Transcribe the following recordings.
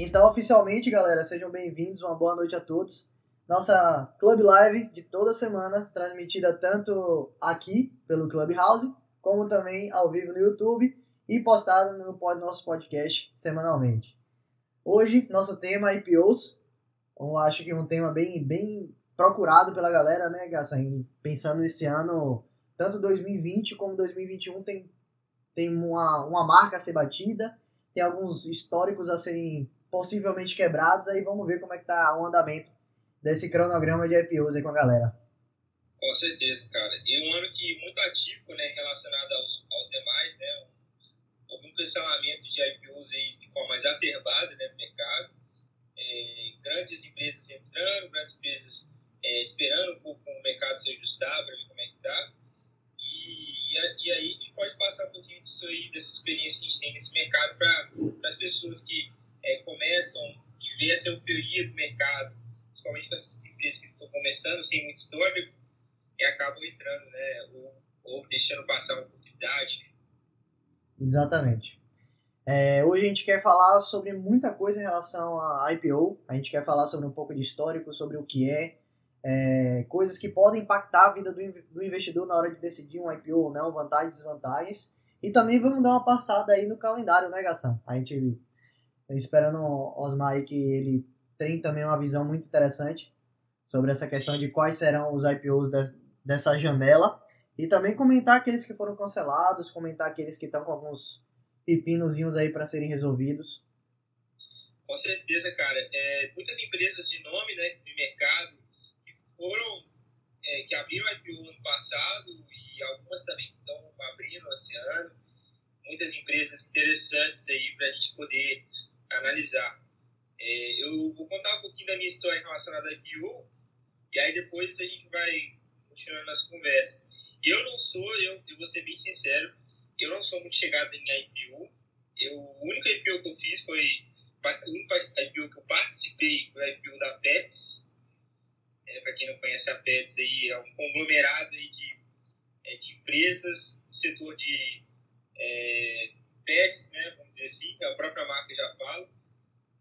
Então, oficialmente, galera, sejam bem-vindos, uma boa noite a todos. Nossa Club Live de toda semana, transmitida tanto aqui pelo Clubhouse, como também ao vivo no YouTube e postada no nosso podcast semanalmente. Hoje, nosso tema é IPOs. Eu acho que é um tema bem, bem procurado pela galera, né, Gassan? Pensando nesse ano, tanto 2020 como 2021 tem, tem uma, uma marca a ser batida, tem alguns históricos a serem possivelmente quebrados, aí vamos ver como é que tá o andamento desse cronograma de IPOs aí com a galera. Com certeza, cara. E um ano que muito ativo, né, relacionado aos, aos demais, né, houve um pressionamento de IPOs aí de forma exacerbada né, no mercado, é, grandes empresas entrando, grandes empresas é, esperando um pouco o mercado se ajustar para ver como é que tá. E, e, aí a gente pode passar um pouquinho disso aí, dessa experiência que a gente tem nesse mercado para as pessoas que é, começam e vê essa euforia do mercado, principalmente com essas empresas que estão começando sem muito histórico, e acabam entrando, né? Ou, ou deixando passar uma oportunidade. Exatamente. É, hoje a gente quer falar sobre muita coisa em relação a IPO. A gente quer falar sobre um pouco de histórico, sobre o que é, é coisas que podem impactar a vida do, do investidor na hora de decidir um IPO ou não, vantagens e desvantagens. E também vamos dar uma passada aí no calendário, né, Gação? A gente esperando o Osmar aí que ele tem também uma visão muito interessante sobre essa questão de quais serão os IPOs de, dessa janela e também comentar aqueles que foram cancelados, comentar aqueles que estão com alguns pepinozinhos aí para serem resolvidos. Com certeza, cara. É, muitas empresas de nome, né, de mercado, que foram, é, que abriram IPO ano passado e algumas também estão abrindo esse ano. Muitas empresas interessantes aí para a gente poder analisar. É, eu vou contar um pouquinho da minha história relacionada a IPO, e aí depois a gente vai continuando nossa conversa. Eu não sou, eu, eu vou ser bem sincero, eu não sou muito chegado em IPO. Eu, o único IPO que eu fiz foi, o único IPO que eu participei foi o IPO da Pets. É, Para quem não conhece a Pets, aí, é um conglomerado aí de, é, de empresas do setor de é, pets, né, vamos dizer assim, a própria marca já fala,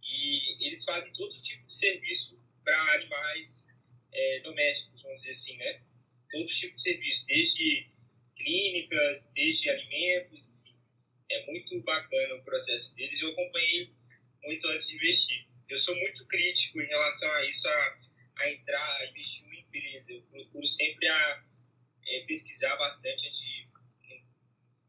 e eles fazem todo tipo de serviço para animais é, domésticos, vamos dizer assim, né? Todo tipo de serviço, desde clínicas, desde alimentos. É muito bacana o processo deles. Eu acompanhei muito antes de investir. Eu sou muito crítico em relação a isso, a, a entrar, a investir em uma empresa. Eu procuro sempre a, é, pesquisar bastante antes de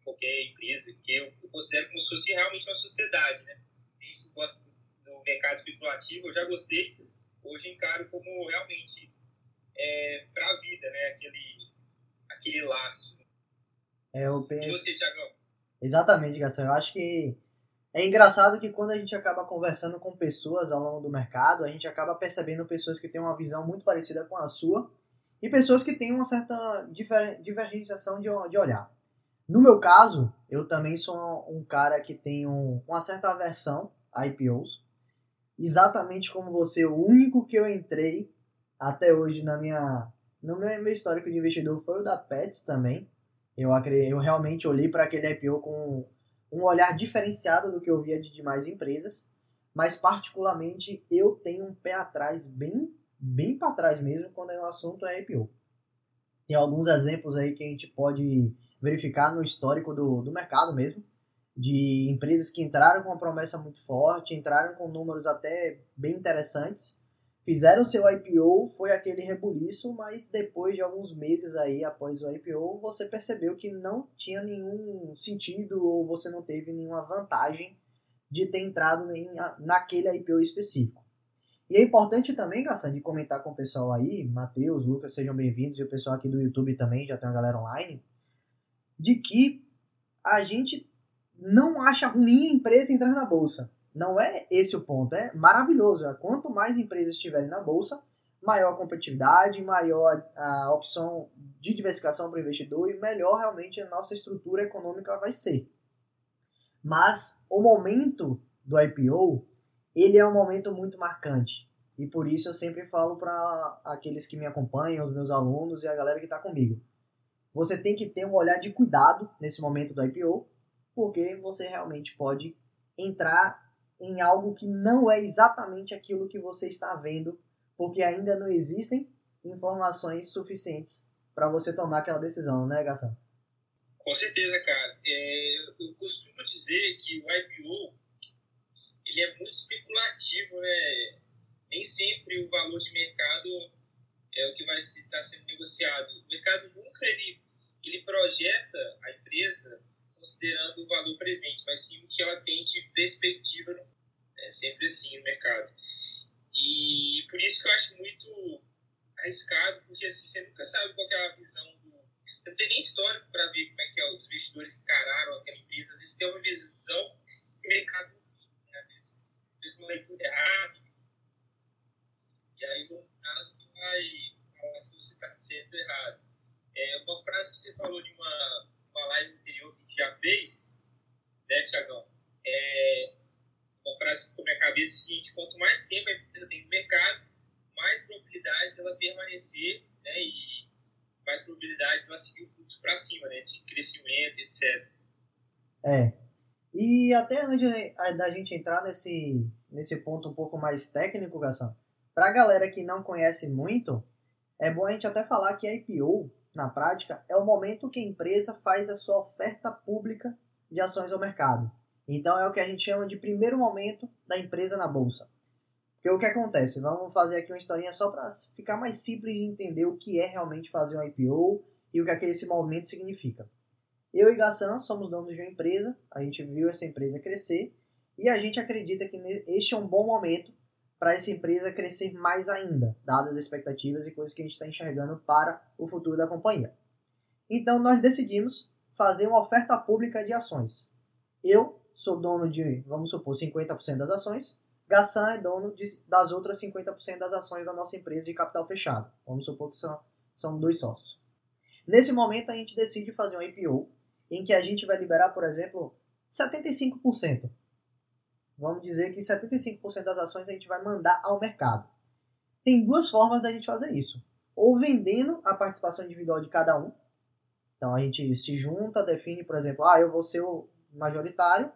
qualquer empresa, que eu, eu considero como se fosse realmente uma sociedade, né? Desde que gosto do, do, mercado especulativo, eu já gostei, hoje encaro como realmente é, para a vida, né? Aquele, aquele laço. É, eu penso... E você, Tiagão? Exatamente, Gastão. Eu acho que é engraçado que quando a gente acaba conversando com pessoas ao longo do mercado, a gente acaba percebendo pessoas que têm uma visão muito parecida com a sua e pessoas que têm uma certa diver, divergenciação de, de olhar. No meu caso, eu também sou um cara que tem um, uma certa aversão a IPOs. Exatamente como você, o único que eu entrei até hoje na minha, no meu, meu histórico de investidor foi o da Pets também. Eu, eu realmente olhei para aquele IPO com um olhar diferenciado do que eu via de demais empresas, mas particularmente eu tenho um pé atrás, bem, bem para trás mesmo, quando o assunto é IPO. Tem alguns exemplos aí que a gente pode verificar no histórico do, do mercado mesmo, de empresas que entraram com uma promessa muito forte, entraram com números até bem interessantes, fizeram seu IPO, foi aquele rebuliço, mas depois de alguns meses aí após o IPO, você percebeu que não tinha nenhum sentido ou você não teve nenhuma vantagem de ter entrado em, naquele IPO específico. E é importante também, Gassan, de comentar com o pessoal aí, Matheus, Lucas, sejam bem-vindos, e o pessoal aqui do YouTube também, já tem uma galera online, de que a gente não acha ruim a empresa entrar na bolsa. Não é esse o ponto, é maravilhoso. Quanto mais empresas estiverem na bolsa, maior a competitividade, maior a opção de diversificação para o investidor e melhor realmente a nossa estrutura econômica vai ser. Mas o momento do IPO, ele é um momento muito marcante. E por isso eu sempre falo para aqueles que me acompanham, os meus alunos e a galera que está comigo você tem que ter um olhar de cuidado nesse momento do IPO, porque você realmente pode entrar em algo que não é exatamente aquilo que você está vendo, porque ainda não existem informações suficientes para você tomar aquela decisão, né, Gaston? Com certeza, cara. É, eu costumo dizer que o IPO ele é muito especulativo, né? Nem sempre o valor de mercado é o que vai estar sendo negociado. O mercado nunca ele, ele projeta a empresa considerando o valor presente, mas sim o que ela tem de perspectiva. É sempre assim no mercado. E por isso que eu acho muito arriscado, porque assim, você nunca sabe qual é a visão do. Não tem nem histórico para ver como é que é, os investidores encararam aquela empresa. Às vezes tem uma visão que o mercado né, vezes uma leitura errada. E aí, no caso, tu vai falar se você está certo ou errado. É, uma frase que você falou de uma, uma live anterior que a gente já fez, né, Tiagão? É, uma frase que ficou na minha cabeça é seguinte: quanto mais tempo a empresa tem no mercado, mais probabilidade dela permanecer né, e mais probabilidade dela seguir o fluxo para cima, né, de crescimento, etc. É. E até antes da gente entrar nesse, nesse ponto um pouco mais técnico, Gação, para a galera que não conhece muito, é bom a gente até falar que a IPO, na prática, é o momento que a empresa faz a sua oferta pública de ações ao mercado. Então é o que a gente chama de primeiro momento da empresa na bolsa. Porque o que acontece? Vamos fazer aqui uma historinha só para ficar mais simples de entender o que é realmente fazer um IPO e o que aquele esse momento significa. Eu e Gassan somos donos de uma empresa, a gente viu essa empresa crescer e a gente acredita que este é um bom momento para essa empresa crescer mais ainda, dadas as expectativas e coisas que a gente está enxergando para o futuro da companhia. Então nós decidimos fazer uma oferta pública de ações. Eu sou dono de, vamos supor, 50% das ações, Gassan é dono de, das outras 50% das ações da nossa empresa de capital fechado. Vamos supor que são, são dois sócios. Nesse momento, a gente decide fazer um IPO, em que a gente vai liberar, por exemplo, 75%. Vamos dizer que 75% das ações a gente vai mandar ao mercado. Tem duas formas da gente fazer isso. Ou vendendo a participação individual de cada um. Então a gente se junta, define, por exemplo, ah, eu vou ser o majoritário,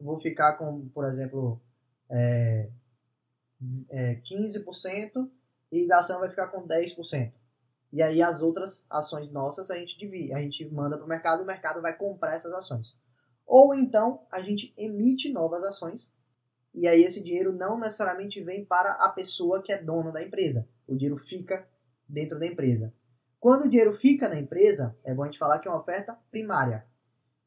vou ficar com, por exemplo, é, é, 15% e a ação vai ficar com 10%. E aí as outras ações nossas a gente divide, a gente manda para o mercado, o mercado vai comprar essas ações. Ou então a gente emite novas ações e aí esse dinheiro não necessariamente vem para a pessoa que é dona da empresa. O dinheiro fica dentro da empresa. Quando o dinheiro fica na empresa, é bom a gente falar que é uma oferta primária.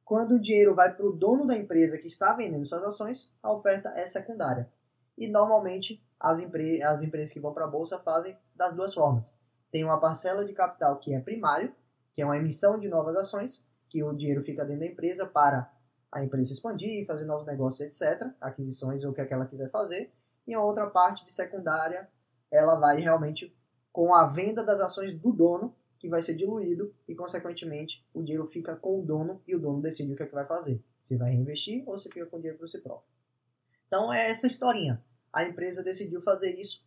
Quando o dinheiro vai para o dono da empresa que está vendendo suas ações, a oferta é secundária. E normalmente as, empre as empresas que vão para a bolsa fazem das duas formas. Tem uma parcela de capital que é primário, que é uma emissão de novas ações, que o dinheiro fica dentro da empresa para a empresa expandir, fazer novos negócios, etc., aquisições ou o que, é que ela quiser fazer. E a outra parte de secundária, ela vai realmente com a venda das ações do dono que vai ser diluído e, consequentemente, o dinheiro fica com o dono e o dono decide o que, é que vai fazer. Se vai reinvestir ou se fica com o dinheiro para si próprio. Então, é essa historinha. A empresa decidiu fazer isso.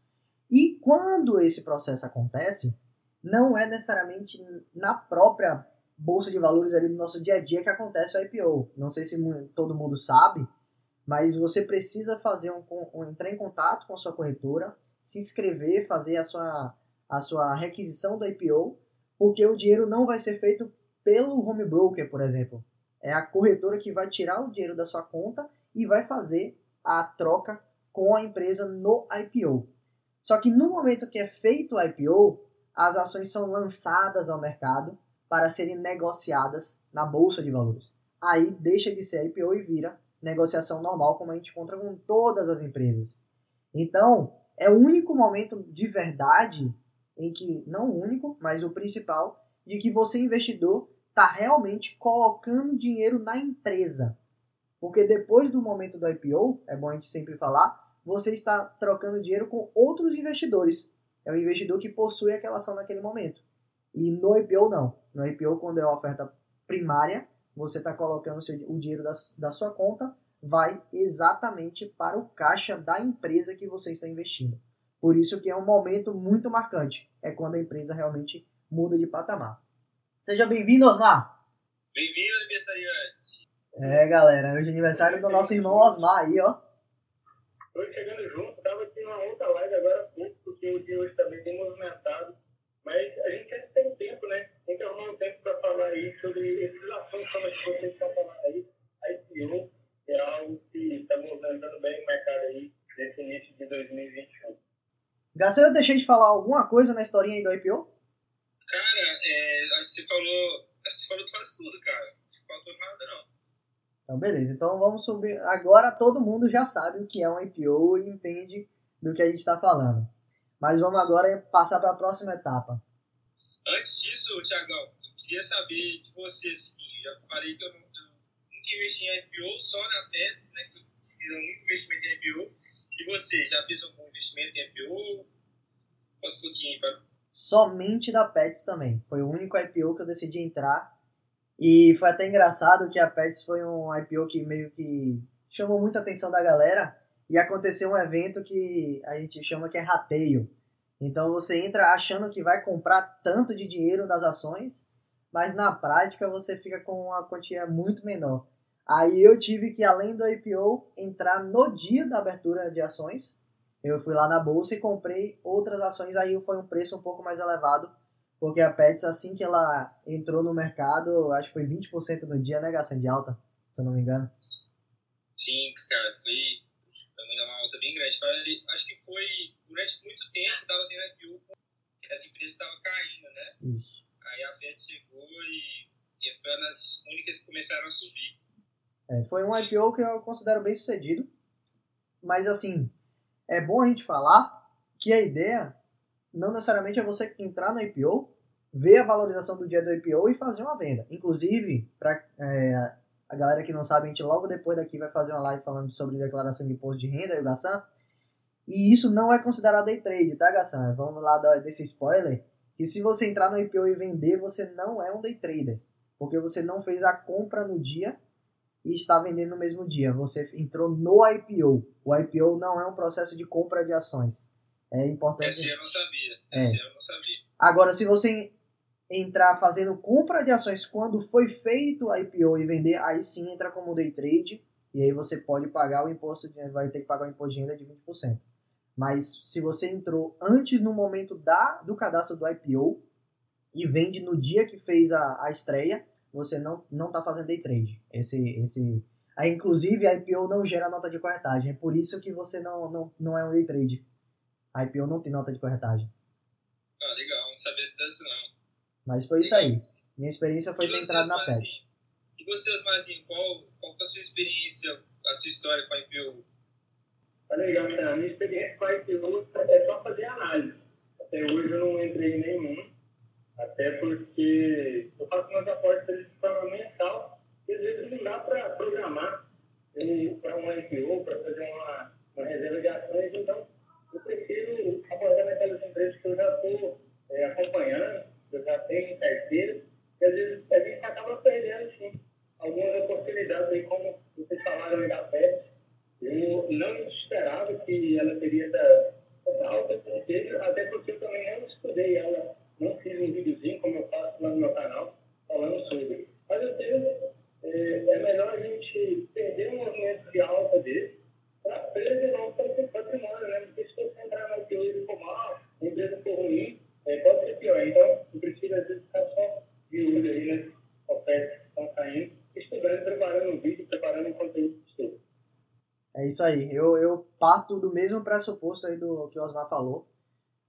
E quando esse processo acontece, não é necessariamente na própria bolsa de valores ali do nosso dia a dia que acontece o IPO. Não sei se todo mundo sabe, mas você precisa fazer um, um entrar em contato com a sua corretora, se inscrever, fazer a sua, a sua requisição do IPO porque o dinheiro não vai ser feito pelo home broker, por exemplo. É a corretora que vai tirar o dinheiro da sua conta e vai fazer a troca com a empresa no IPO. Só que no momento que é feito o IPO, as ações são lançadas ao mercado para serem negociadas na bolsa de valores. Aí deixa de ser IPO e vira negociação normal, como a gente encontra com todas as empresas. Então, é o único momento de verdade em que, não o único, mas o principal, de que você, investidor, está realmente colocando dinheiro na empresa. Porque depois do momento do IPO, é bom a gente sempre falar, você está trocando dinheiro com outros investidores. É o investidor que possui aquela ação naquele momento. E no IPO não. No IPO, quando é a oferta primária, você está colocando o, seu, o dinheiro da, da sua conta, vai exatamente para o caixa da empresa que você está investindo. Por isso que é um momento muito marcante. É quando a empresa realmente muda de patamar. Seja bem-vindo, Osmar! Bem-vindo, aniversariante! É, galera, hoje é aniversário do nosso irmão Osmar aí, ó. Tô chegando junto, tava aqui numa outra live agora pouco, porque o dia hoje tá também tem movimento mas a gente sempre tem tempo, né? Tem que arrumar um tempo para falar aí sobre esses assuntos como que vocês estão falando aí, a IPO é algo que está movimentando bem o mercado aí nesse início de 2021. Garcia, eu deixei de falar alguma coisa na historinha aí do IPO? Cara, é, acho que você falou. Acho que você falou quase tudo, cara. Não faltou nada, não. Então, beleza. Então vamos subir. Agora todo mundo já sabe o que é um IPO e entende do que a gente está falando. Mas vamos agora passar para a próxima etapa. Antes disso, Tiagão, eu queria saber de você, assim, já falei que eu, nunca investi em IPO, só na Pets, né, que eu fiz um investimento em IPO. E você, já fez algum investimento em IPO? Conta um pouquinho, para Somente da Pets também. Foi o único IPO que eu decidi entrar. E foi até engraçado que a Pets foi um IPO que meio que chamou muita atenção da galera. E aconteceu um evento que a gente chama que é rateio. Então você entra achando que vai comprar tanto de dinheiro das ações, mas na prática você fica com uma quantia muito menor. Aí eu tive que, além do IPO, entrar no dia da abertura de ações. Eu fui lá na bolsa e comprei outras ações, aí foi um preço um pouco mais elevado, porque a Pets, assim que ela entrou no mercado, acho que foi 20% no dia, né, Gação, de alta, se eu não me engano. Sim, cara, foi, Foi, acho que foi, durante muito tempo, estava tendo IPO, as empresas estavam caindo, né? Isso. Aí a Pets chegou e, e foi uma das únicas que começaram a subir. É, foi um IPO que eu considero bem sucedido, mas assim, é bom a gente falar que a ideia não necessariamente é você entrar no IPO, ver a valorização do dia do IPO e fazer uma venda. Inclusive, para é, a galera que não sabe, a gente logo depois daqui vai fazer uma live falando sobre declaração de imposto de renda e o Gassan. E isso não é considerado day trade, tá, Gassan? Vamos lá desse spoiler. Que se você entrar no IPO e vender, você não é um day trader. Porque você não fez a compra no dia e está vendendo no mesmo dia. Você entrou no IPO. O IPO não é um processo de compra de ações. É importante. Esse eu não sabia. É. Esse eu não sabia. Agora, se você entrar fazendo compra de ações quando foi feito o IPO e vender, aí sim entra como day trade. E aí você pode pagar o imposto, de, vai ter que pagar o imposto de renda de 20%. Mas se você entrou antes no momento da, do cadastro do IPO e vende no dia que fez a, a estreia, você não não está fazendo day trade. Esse esse aí inclusive a IPO não gera nota de corretagem, é por isso que você não não, não é um day trade. A IPO não tem nota de corretagem. Ah, legal, não sabia disso não. Mas foi isso aí. Minha experiência foi ter entrado na Pets. E você, Osmarzinho, qual, qual foi a sua experiência, a sua história com a IPO? Tá legal, né? A minha experiência com a IPO é só fazer análise. Até hoje eu não entrei em nenhum. Até porque eu faço umas apostas de forma mensal e às vezes não dá para programar para um IPO, para fazer uma, uma reserva de ações. Então, eu prefiro apostar naquelas empresas que eu já estou é, acompanhando, eu já tenho em carteira, e às vezes a gente acaba perdendo, sim, algumas oportunidades aí, como vocês falaram aí da PET. Eu não esperava que ela teria essa, alta, até porque eu também não estudei ela não fiz um videozinho, como eu faço lá no meu canal, falando sobre. Mas eu tenho, é, é melhor a gente perder um movimento de alta desse para preservar o patrimônio, né? Porque se você entrar na e for mal, a empresa for ruim, é, pode ser pior. Então, eu prefiro às vezes ficar só de olho aí nas ofertas que estão saindo, estudando, preparando um vídeo, preparando um conteúdo de estudo. É isso aí. Eu, eu parto do mesmo pressuposto aí do que o Osmar falou.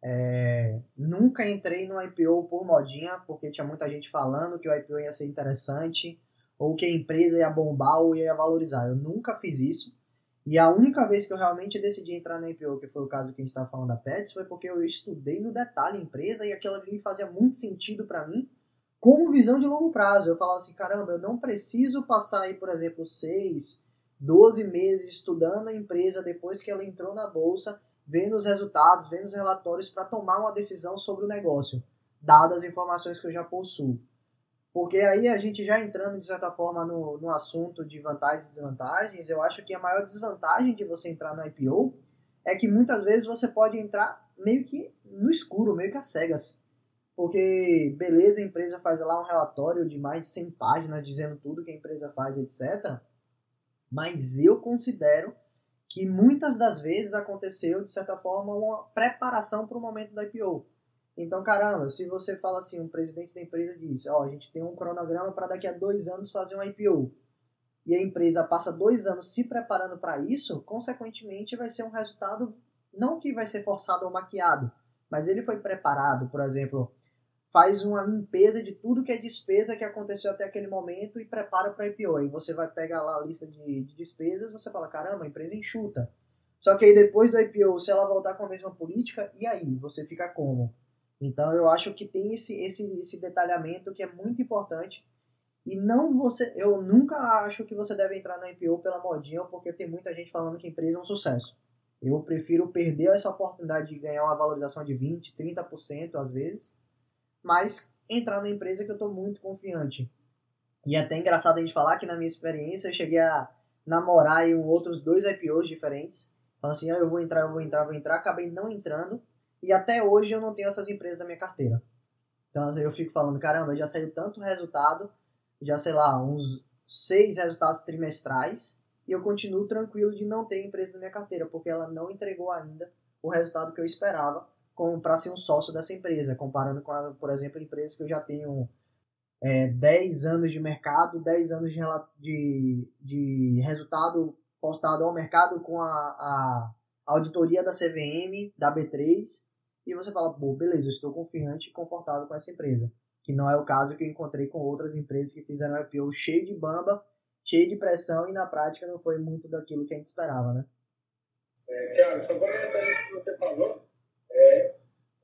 É, nunca entrei no IPO por modinha, porque tinha muita gente falando que o IPO ia ser interessante, ou que a empresa ia bombar ou ia valorizar. Eu nunca fiz isso. E a única vez que eu realmente decidi entrar no IPO, que foi o caso que a gente estava falando da Pets, foi porque eu estudei no detalhe a empresa e aquilo ali fazia muito sentido para mim como visão de longo prazo. Eu falava assim, caramba, eu não preciso passar aí, por exemplo, 6, 12 meses estudando a empresa depois que ela entrou na bolsa vendo os resultados, vendo os relatórios para tomar uma decisão sobre o negócio, dadas as informações que eu já possuo. Porque aí a gente já entrando, de certa forma, no, no assunto de vantagens e desvantagens, eu acho que a maior desvantagem de você entrar no IPO é que muitas vezes você pode entrar meio que no escuro, meio que às cegas. Porque, beleza, a empresa faz lá um relatório de mais de 100 páginas dizendo tudo que a empresa faz, etc. Mas eu considero que muitas das vezes aconteceu, de certa forma, uma preparação para o momento da IPO. Então, caramba, se você fala assim, um presidente da empresa diz, ó, a gente tem um cronograma para daqui a dois anos fazer um IPO, e a empresa passa dois anos se preparando para isso, consequentemente vai ser um resultado, não que vai ser forçado ou maquiado, mas ele foi preparado, por exemplo, faz uma limpeza de tudo que é despesa que aconteceu até aquele momento e prepara para IPO. Aí você vai pegar lá a lista de, de despesas, você fala, caramba, a empresa enxuta. Só que aí depois do IPO, se ela voltar com a mesma política, e aí? Você fica como? Então eu acho que tem esse, esse, esse detalhamento que é muito importante. E não você, eu nunca acho que você deve entrar na IPO pela modinha, porque tem muita gente falando que a empresa é um sucesso. Eu prefiro perder essa oportunidade de ganhar uma valorização de 20, 30% às vezes, mas entrar na empresa que eu estou muito confiante. E é até engraçado a gente falar que na minha experiência eu cheguei a namorar em outros dois IPOs diferentes, falando assim, ah, eu vou entrar, eu vou entrar, eu vou entrar, acabei não entrando, e até hoje eu não tenho essas empresas na minha carteira. Então assim, eu fico falando, caramba, já saiu tanto resultado, já sei lá, uns seis resultados trimestrais, e eu continuo tranquilo de não ter empresa na minha carteira, porque ela não entregou ainda o resultado que eu esperava para ser um sócio dessa empresa, comparando com, a, por exemplo, empresas que eu já tenho é, 10 anos de mercado, 10 anos de, de, de resultado postado ao mercado com a, a auditoria da CVM, da B3, e você fala, pô, beleza, eu estou confiante e confortável com essa empresa. Que não é o caso que eu encontrei com outras empresas que fizeram IPO cheio de bamba, cheio de pressão, e na prática não foi muito daquilo que a gente esperava, né? É, Thiago, só comentando o que você falou, é,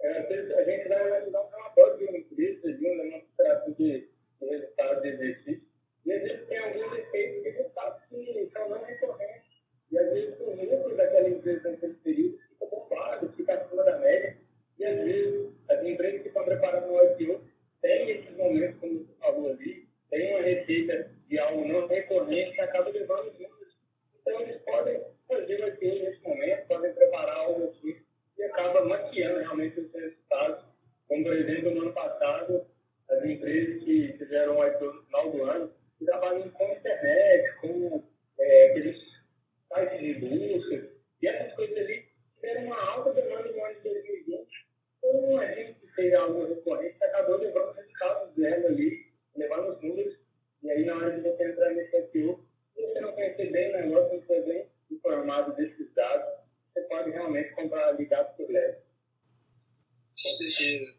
é, a gente vai ajudar um relatório de uma empresa, de uma demonstração de, de resultado de exercício, e às vezes tem alguns efeitos de resultados que são não recorrentes, e às vezes o lucro daquela empresa naquele período fica bombado, fica acima da média, e às vezes as empresas que estão preparando o IPO têm esses momentos, como você falou ali, tem uma receita de algo não recorrente que acaba levando os números. Então eles podem fazer o IPO nesse momento, podem preparar algo assim e acaba maquiando realmente os resultados. Como, por exemplo, no ano passado, as empresas que fizeram o IPO no final do ano, que trabalham com internet, com é, aqueles sites de busca, e essas coisas ali tiveram uma alta demanda no ano de 2020. A gente que fez algo recorrente acabou levando resultados zero ali, levando os números, e aí na hora de você entrar nesse IPO, se você não conhecer bem o negócio, você bem informado desses dados, você pode realmente comprar ligado por leve. Com certeza.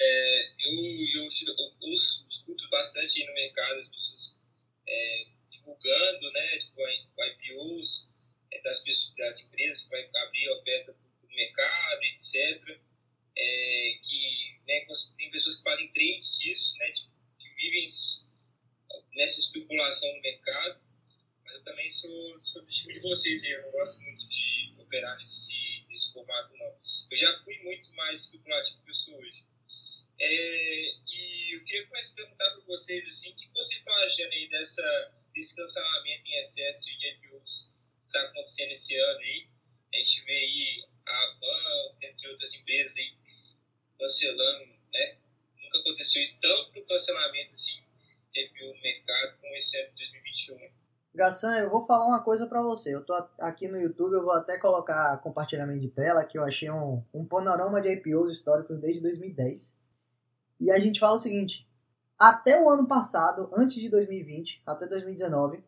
É, eu, eu, eu, escuto bastante no mercado as pessoas é, divulgando né, tipo, IPOs é, das, pessoas, das empresas que vai abrir oferta para o mercado, etc. É, que né, tem pessoas que fazem trade disso, né, tipo, que vivem nessa especulação no mercado, mas eu também sou, sou do time de vocês, eu não gosto muito de operar nesse, nesse formato, não. Eu já fui muito mais especulativo que eu sou hoje. É, e eu queria começar a perguntar para vocês, assim, o que vocês estão achando aí dessa, desse cancelamento em excesso de IPOs que está acontecendo esse ano aí? A gente vê aí a Avan, entre outras empresas aí, cancelando, né? Nunca aconteceu tanto cancelamento assim IPO no mercado como esse ano de 2021. Gassan, eu vou falar uma coisa para você. Eu tô aqui no YouTube, eu vou até colocar compartilhamento de tela, que eu achei um, um panorama de IPOs históricos desde 2010. E a gente fala o seguinte: até o ano passado, antes de 2020, até 2019,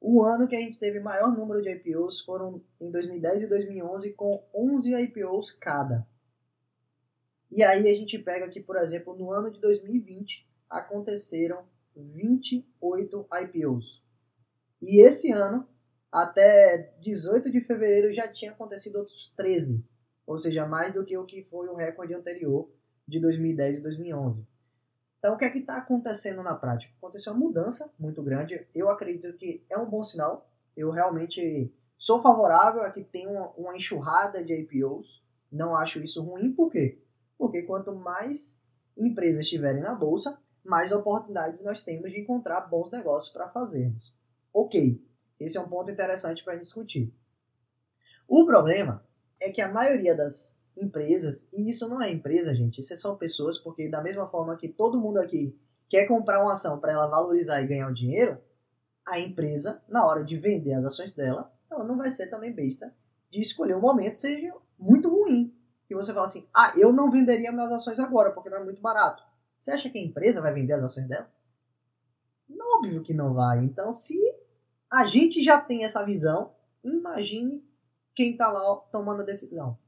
o ano que a gente teve maior número de IPOs foram em 2010 e 2011, com 11 IPOs cada. E aí a gente pega que, por exemplo, no ano de 2020 aconteceram 28 IPOs. E esse ano, até 18 de fevereiro, já tinha acontecido outros 13. Ou seja, mais do que o que foi o recorde anterior de 2010 e 2011. Então, o que é que está acontecendo na prática? Aconteceu uma mudança muito grande. Eu acredito que é um bom sinal. Eu realmente sou favorável a que tenha uma, uma enxurrada de IPOs. Não acho isso ruim, por quê? Porque quanto mais empresas estiverem na bolsa, mais oportunidades nós temos de encontrar bons negócios para fazermos. Ok, esse é um ponto interessante para discutir. O problema é que a maioria das empresas, e isso não é empresa, gente, isso são pessoas, porque da mesma forma que todo mundo aqui quer comprar uma ação para ela valorizar e ganhar o dinheiro, a empresa, na hora de vender as ações dela, ela não vai ser também besta de escolher um momento seja muito ruim. Que você fala assim, ah, eu não venderia minhas ações agora porque tá muito barato. Você acha que a empresa vai vender as ações dela? Óbvio que não vai. Então, se a gente já tem essa visão, imagine quem está lá tomando a decisão.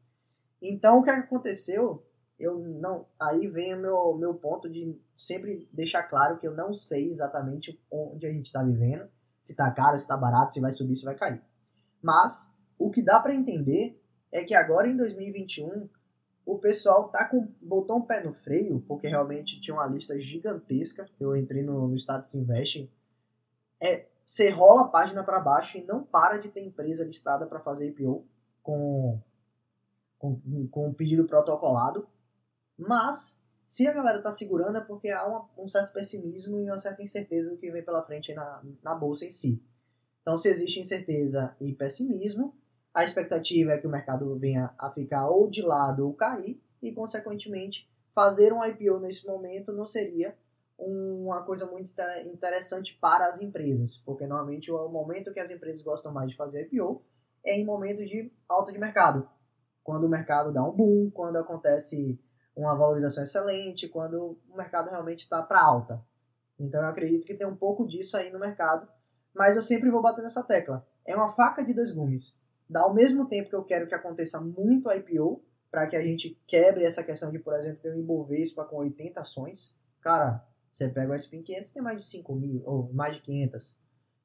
Então, o que aconteceu? Eu não. Aí vem o meu, meu ponto de sempre deixar claro que eu não sei exatamente onde a gente está vivendo, se está caro, se está barato, se vai subir, se vai cair. Mas o que dá para entender é que agora em 2021 o pessoal tá com botou um pé no freio, porque realmente tinha uma lista gigantesca. Eu entrei no, no Status Investing. É, você rola a página para baixo e não para de ter empresa listada para fazer IPO com, com, com um pedido protocolado. Mas, se a galera tá segurando é porque há uma, um certo pessimismo e uma certa incerteza do que vem pela frente na, na bolsa em si. Então, se existe incerteza e pessimismo, a expectativa é que o mercado venha a ficar ou de lado ou cair, e, consequentemente, fazer um IPO nesse momento não seria uma coisa muito interessante para as empresas, porque normalmente o momento que as empresas gostam mais de fazer IPO é em momentos de alta de mercado, quando o mercado dá um boom, quando acontece uma valorização excelente, quando o mercado realmente está para alta. Então eu acredito que tem um pouco disso aí no mercado, mas eu sempre vou bater nessa tecla. É uma faca de dois gumes. Dá ao mesmo tempo que eu quero que aconteça muito IPO, para que a gente quebre essa questão de, por exemplo, ter um Ibovespa com 80 ações. Cara, você pega o S&P 500 tem mais de 5 mil, ou mais de 500.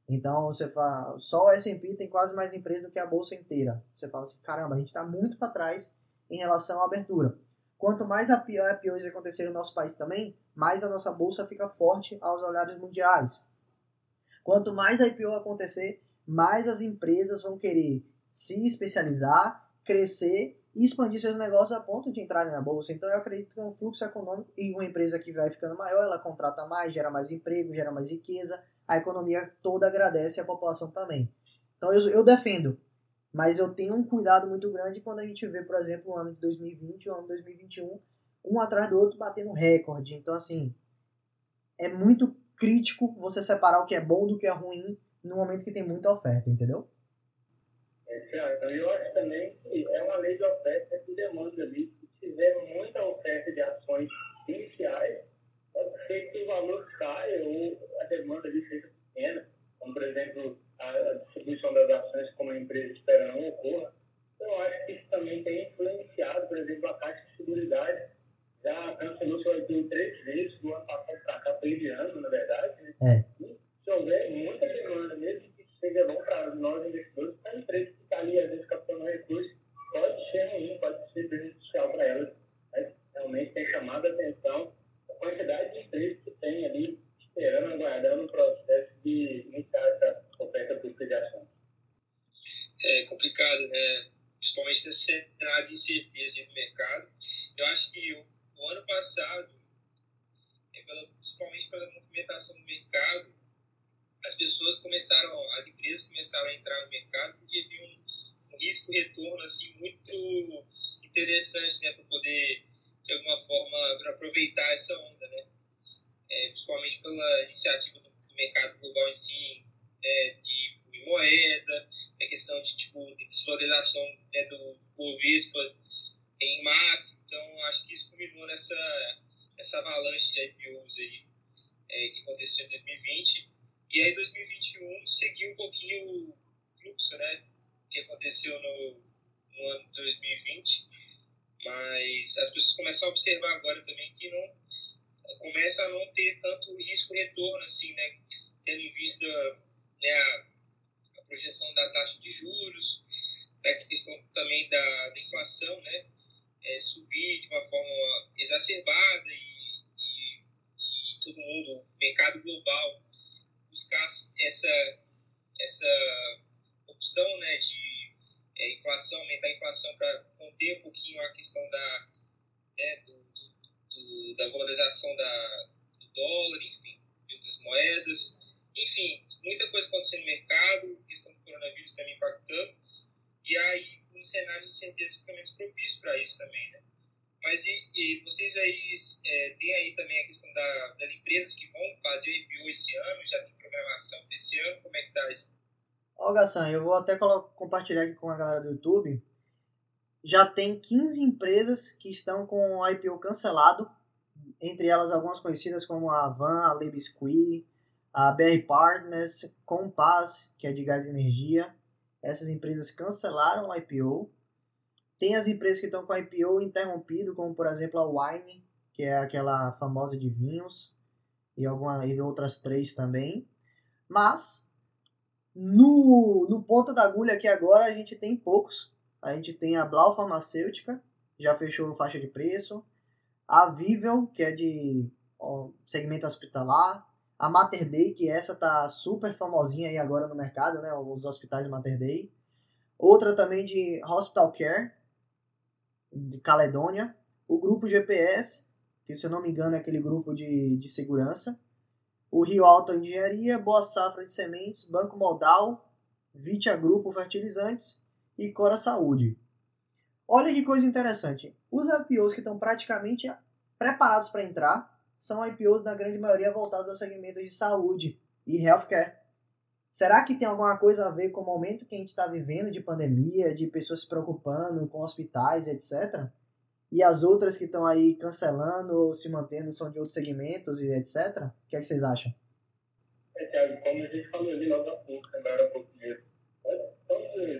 Então, você fala, só o S&P tem quase mais empresas do que a bolsa inteira. Você fala assim, caramba, a gente está muito para trás em relação à abertura. Quanto mais IPOs acontecerem no nosso país também, mais a nossa bolsa fica forte aos olhares mundiais. Quanto mais IPO acontecer, mais as empresas vão querer se especializar, crescer e expandir seus negócios a ponto de entrarem na bolsa. Então eu acredito que é um fluxo econômico e uma empresa que vai ficando maior, ela contrata mais, gera mais emprego, gera mais riqueza, a economia toda agradece e a população também. Então eu, eu defendo, mas eu tenho um cuidado muito grande quando a gente vê, por exemplo, o ano de 2020 e o ano de 2021, um atrás do outro batendo recorde. Então assim, é muito crítico você separar o que é bom do que é ruim no momento que tem muita oferta, entendeu? Então, eu acho também que é uma lei de oferta e demanda ali. Se tiver muita oferta de ações iniciais, pode ser que o valor caia ou a demanda ali seja pequena, como, por exemplo, a distribuição das ações como a empresa espera não ocorra. Então, eu acho que isso também tem influenciado, por exemplo, a Caixa de Seguridade já cancelou seu IPO três vezes do ano passado para cá, foi de ano, na verdade. Né? É. E se houver muita demanda, mesmo que seja bom para nós investidores, para a empresa que está ali, às vezes, captando recursos, pode ser ruim, pode ser prejudicial para elas. Mas realmente tem chamado a atenção a quantidade de empresas que tem ali esperando, aguardando o processo de iniciar essa oferta pública de ações. É complicado, né? Principalmente nesse cenário de incerteza do mercado. Eu acho que o, o ano passado, é pela, principalmente pela movimentação do mercado, as pessoas começaram, as empresas começaram a entrar no mercado porque havia um, um risco-retorno assim, muito interessante né, para poder, de alguma forma, aproveitar essa onda, né? É, principalmente pela iniciativa do, do, mercado global em si, é, de moeda, a questão de, tipo, de desvalorização né, do Bovespa em massa. Então, acho que isso culminou nessa, nessa avalanche de IPOs aí, é, que aconteceu em 2020 e aí 2021 seguiu um pouquinho o fluxo, né? Que aconteceu no, no ano de 2020. Mas as pessoas começam a observar agora também que não começa a não ter tanto risco-retorno, assim, né? Tendo em vista né, a, a, projeção da taxa de juros, da questão também da, da inflação, né? É, subir de uma forma exacerbada e, e, e todo mundo, o mercado global, essa, essa opção né, de é, inflação, aumentar a inflação para conter um pouquinho a questão da, né, do, do, da valorização da, do dólar, enfim, de outras moedas. Enfim, muita coisa acontecendo no mercado, questão do coronavírus também impactando. E aí, um cenário de incerteza fica menos propício para isso também, né? Mas e, e vocês aí é, tem aí também a questão da, das empresas que vão fazer IPO esse ano, já tem programação desse ano, como é que tá isso? Ó, Gassan, eu vou até compartilhar aqui com a galera do YouTube. Já tem 15 empresas que estão com o IPO cancelado, entre elas algumas conhecidas como a Van, a Lebesqui, a BR Partners, Compass, que é de gás e energia. Essas empresas cancelaram o IPO. Tem as empresas que estão com o IPO interrompido, como por exemplo a Wine, que é aquela famosa de vinhos, e, alguma, e outras três também. Mas no, no ponta da agulha aqui agora a gente tem poucos. A gente tem a Blau Farmacêutica, já fechou faixa de preço. A Vivel, que é de ó, segmento hospitalar. A Mater Dei, que essa tá super famosinha aí agora no mercado, né? Os hospitais Mater Dei. Outra também de Hospital Care, de Caledônia. O grupo GPS, que se eu não me engano é aquele grupo de, de segurança o Rio Alto Engenharia, Boa Safra de Sementes, Banco Modal, Vitia Grupo Fertilizantes e Cora Saúde. Olha que coisa interessante. Os IPOs que estão praticamente preparados para entrar são IPOs, na grande maioria, voltados ao segmento de saúde e healthcare. Será que tem alguma coisa a ver com o momento que a gente está vivendo de pandemia, de pessoas se preocupando com hospitais, etc? e as outras que estão aí cancelando ou se mantendo são de outros segmentos e etc? O que, é que vocês acham? É, Thiago, como a gente falou ali logo há pouco, agora há pouco mesmo,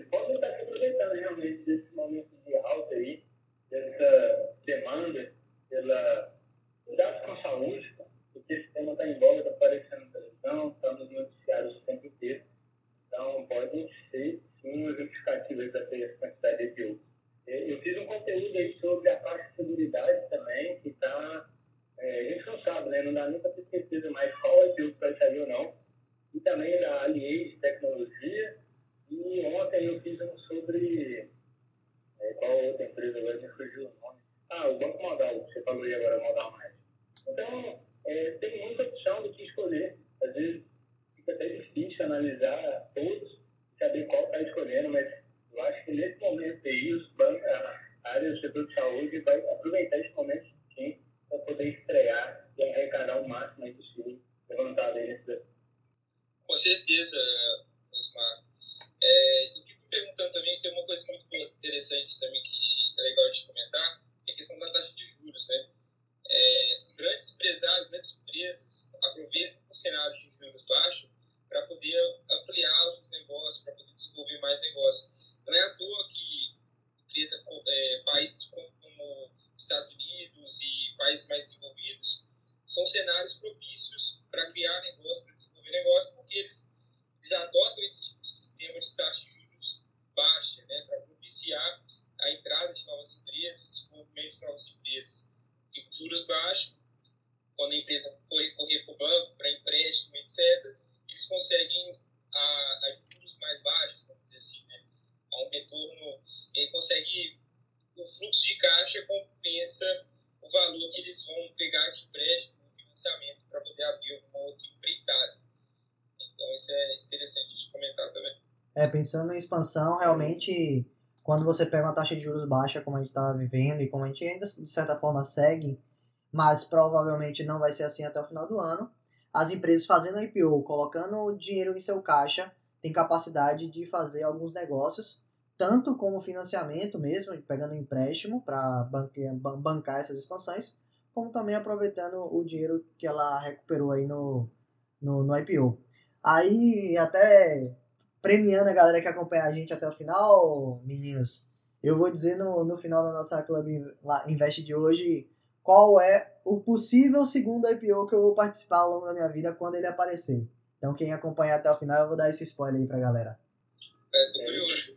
podem estar se aproveitando realmente desse momento de alta aí, dessa demanda pela cuidado com a saúde, porque esse tema está em voga, está aparecendo televisão, está nos noticiários o tempo inteiro. Então, podem ser, sim, uma justificativa para essa quantidade de outros. É, eu fiz um conteúdo aí sobre a parte de seguridade também, que está. É, a gente não sabe, né? Não dá nem para ter certeza mais qual é o que vai sair ou não. E também da Aliage Tecnologia. E ontem eu fiz um sobre. É, qual outra empresa agora me fugiu o nome? Ah, o Banco Modal, você falou aí agora, Modal Mais. Então, é, tem muita opção do que escolher. Às vezes fica até difícil analisar todos, saber qual está escolhendo, mas eu acho que nesse momento aí, os bancos, a área do setor de saúde vai aproveitar esse momento sim para poder estrear e arrecadar o máximo possível levantado aí nesse Com certeza, Osmar. É, eu fico perguntando também, tem uma coisa muito interessante também que é legal de comentar, é a questão da taxa de juros, né? É, grandes empresários, grandes empresas aproveitam o cenário de juros baixos para poder ampliar os negócios, para poder desenvolver mais negócios. Não é à toa que empresa, é, países como, Estados Unidos e países mais desenvolvidos são cenários propícios para criar negócio, para desenvolver negócio, porque eles, eles adotam esse tipo de sistema de taxa de juros baixa, né, para propiciar a entrada de novas empresas, o desenvolvimento de novas empresas. E com juros baixos, quando a empresa for recorrer para o banco, para empréstimo, etc., eles conseguem a, a juros mais baixos, a um retorno, ele consegue, o fluxo de caixa compensa o valor que eles vão pegar de empréstimo, financiamento, para poder abrir alguma outra empreitada. Então, isso é interessante de comentar também. É, pensando em expansão, realmente, quando você pega uma taxa de juros baixa, como a gente estava vivendo, e como a gente ainda, de certa forma, segue, mas provavelmente não vai ser assim até o final do ano, as empresas fazendo IPO, colocando dinheiro em seu caixa, têm capacidade de fazer alguns negócios tanto como financiamento mesmo, pegando empréstimo para bancar essas expansões, como também aproveitando o dinheiro que ela recuperou aí no, no, no IPO. Aí, até premiando a galera que acompanha a gente até o final, meninos, eu vou dizer no, no final da nossa Club Invest de hoje qual é o possível segundo IPO que eu vou participar ao longo da minha vida quando ele aparecer. Então, quem acompanhar até o final, eu vou dar esse spoiler aí pra galera. É, curioso. Isso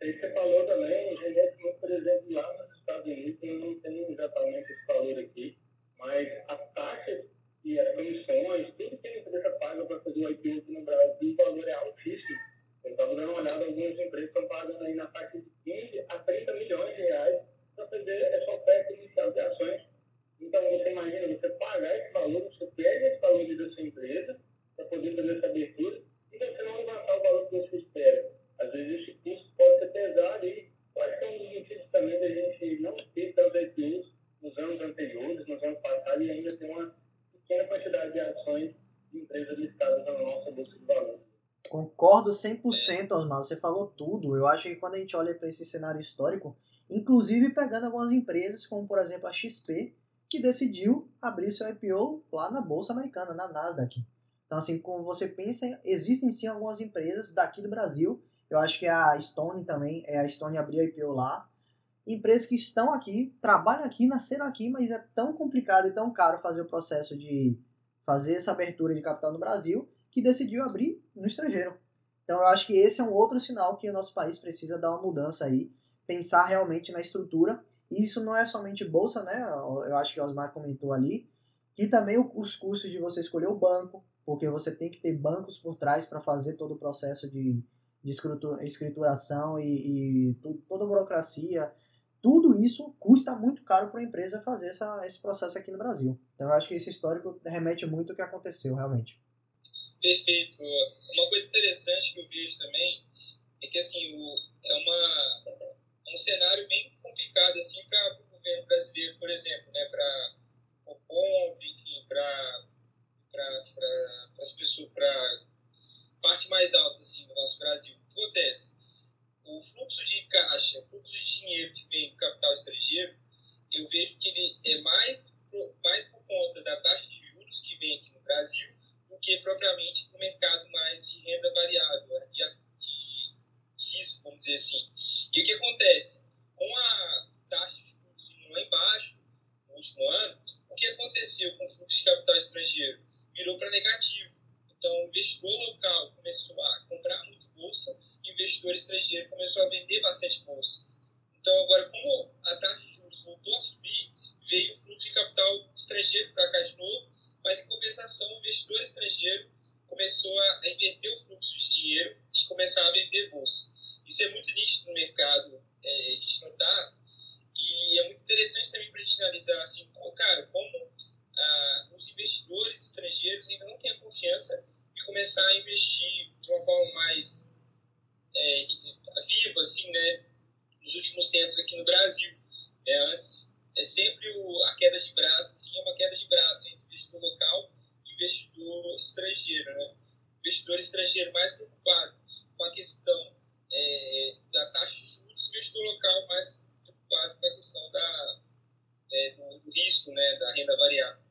aí você falou também, remete por exemplo, lá nos Estados Unidos, eu não tenho exatamente esse valor aqui, mas as taxas e as comissões, tudo que a empresa paga para fazer o IPO aqui no Brasil, o valor é altíssimo. Eu estava dando uma olhada, algumas empresas estão pagando aí na faixa de 15 a 30 milhões de reais para fazer essa oferta inicial de ações. Então, você imagina, você pagar esse valor, você pega esse valor da sua empresa para poder fazer essa abertura e você não levantar o valor que você espera às vezes esse custo pode ser pesado e pode ser um dos motivos também da gente não ter tantos IPOs nos anos anteriores, nos anos passados, e ainda ter uma de ações de empresas listadas na nossa bolsa de valores. Concordo 100%, Osmar. Você falou tudo. Eu acho que quando a gente olha para esse cenário histórico, inclusive pegando algumas empresas, como por exemplo a XP, que decidiu abrir seu IPO lá na Bolsa Americana, na Nasdaq. Então, assim, como você pensa, existem sim algumas empresas daqui do Brasil. Eu acho que a Stone também, é a Stone abriu IPO lá. Empresas que estão aqui, trabalham aqui, nasceram aqui, mas é tão complicado e tão caro fazer o processo de fazer essa abertura de capital no Brasil que decidiu abrir no estrangeiro. Então eu acho que esse é um outro sinal que o nosso país precisa dar uma mudança aí, pensar realmente na estrutura. E isso não é somente bolsa, né? Eu acho que o Osmar comentou ali, que também os custos de você escolher o banco, porque você tem que ter bancos por trás para fazer todo o processo de, de escrituração e, e toda a burocracia. Tudo isso custa muito caro para a empresa fazer essa, esse processo aqui no Brasil. Então eu acho que esse histórico remete muito ao que aconteceu realmente. Perfeito. Uma coisa interessante que eu vejo também é que assim, o, é uma, um cenário bem complicado assim, para o governo brasileiro, por exemplo, né, para o POM, para para as pessoas, para parte mais alta assim, do nosso Brasil. O que acontece? O fluxo de caixa, o fluxo de dinheiro que vem do capital estrangeiro, eu vejo que ele é mais, mais por conta da taxa de juros que vem aqui no Brasil do que propriamente no mercado mais de renda variável, de, de risco, vamos dizer assim. E o que acontece? Com a taxa de juros lá embaixo, no último ano, o que aconteceu com o fluxo de capital estrangeiro? virou para negativo. Então, o investidor local começou a comprar muito bolsa e o investidor estrangeiro começou a vender bastante bolsa. Então, agora, como a taxa de juros voltou a subir, veio o fluxo de capital estrangeiro para cá de novo, mas em compensação, o investidor estrangeiro começou a inverter o fluxo de dinheiro e começar a vender bolsa. Isso é muito nítido no mercado, é, a gente notar, e é muito interessante também para a gente analisar assim, cara, como ah, os investidores estrangeiros ainda não têm a confiança de começar a investir de uma forma mais é, viva, assim, né, nos últimos tempos aqui no Brasil. É, antes, é sempre o, a queda de braço, assim, é uma queda de braço entre investidor local e investidor estrangeiro, né? Investidor estrangeiro mais preocupado com a questão é, da taxa de juros, investidor local mais preocupado com a questão da, é, do, do risco, né, da renda variável.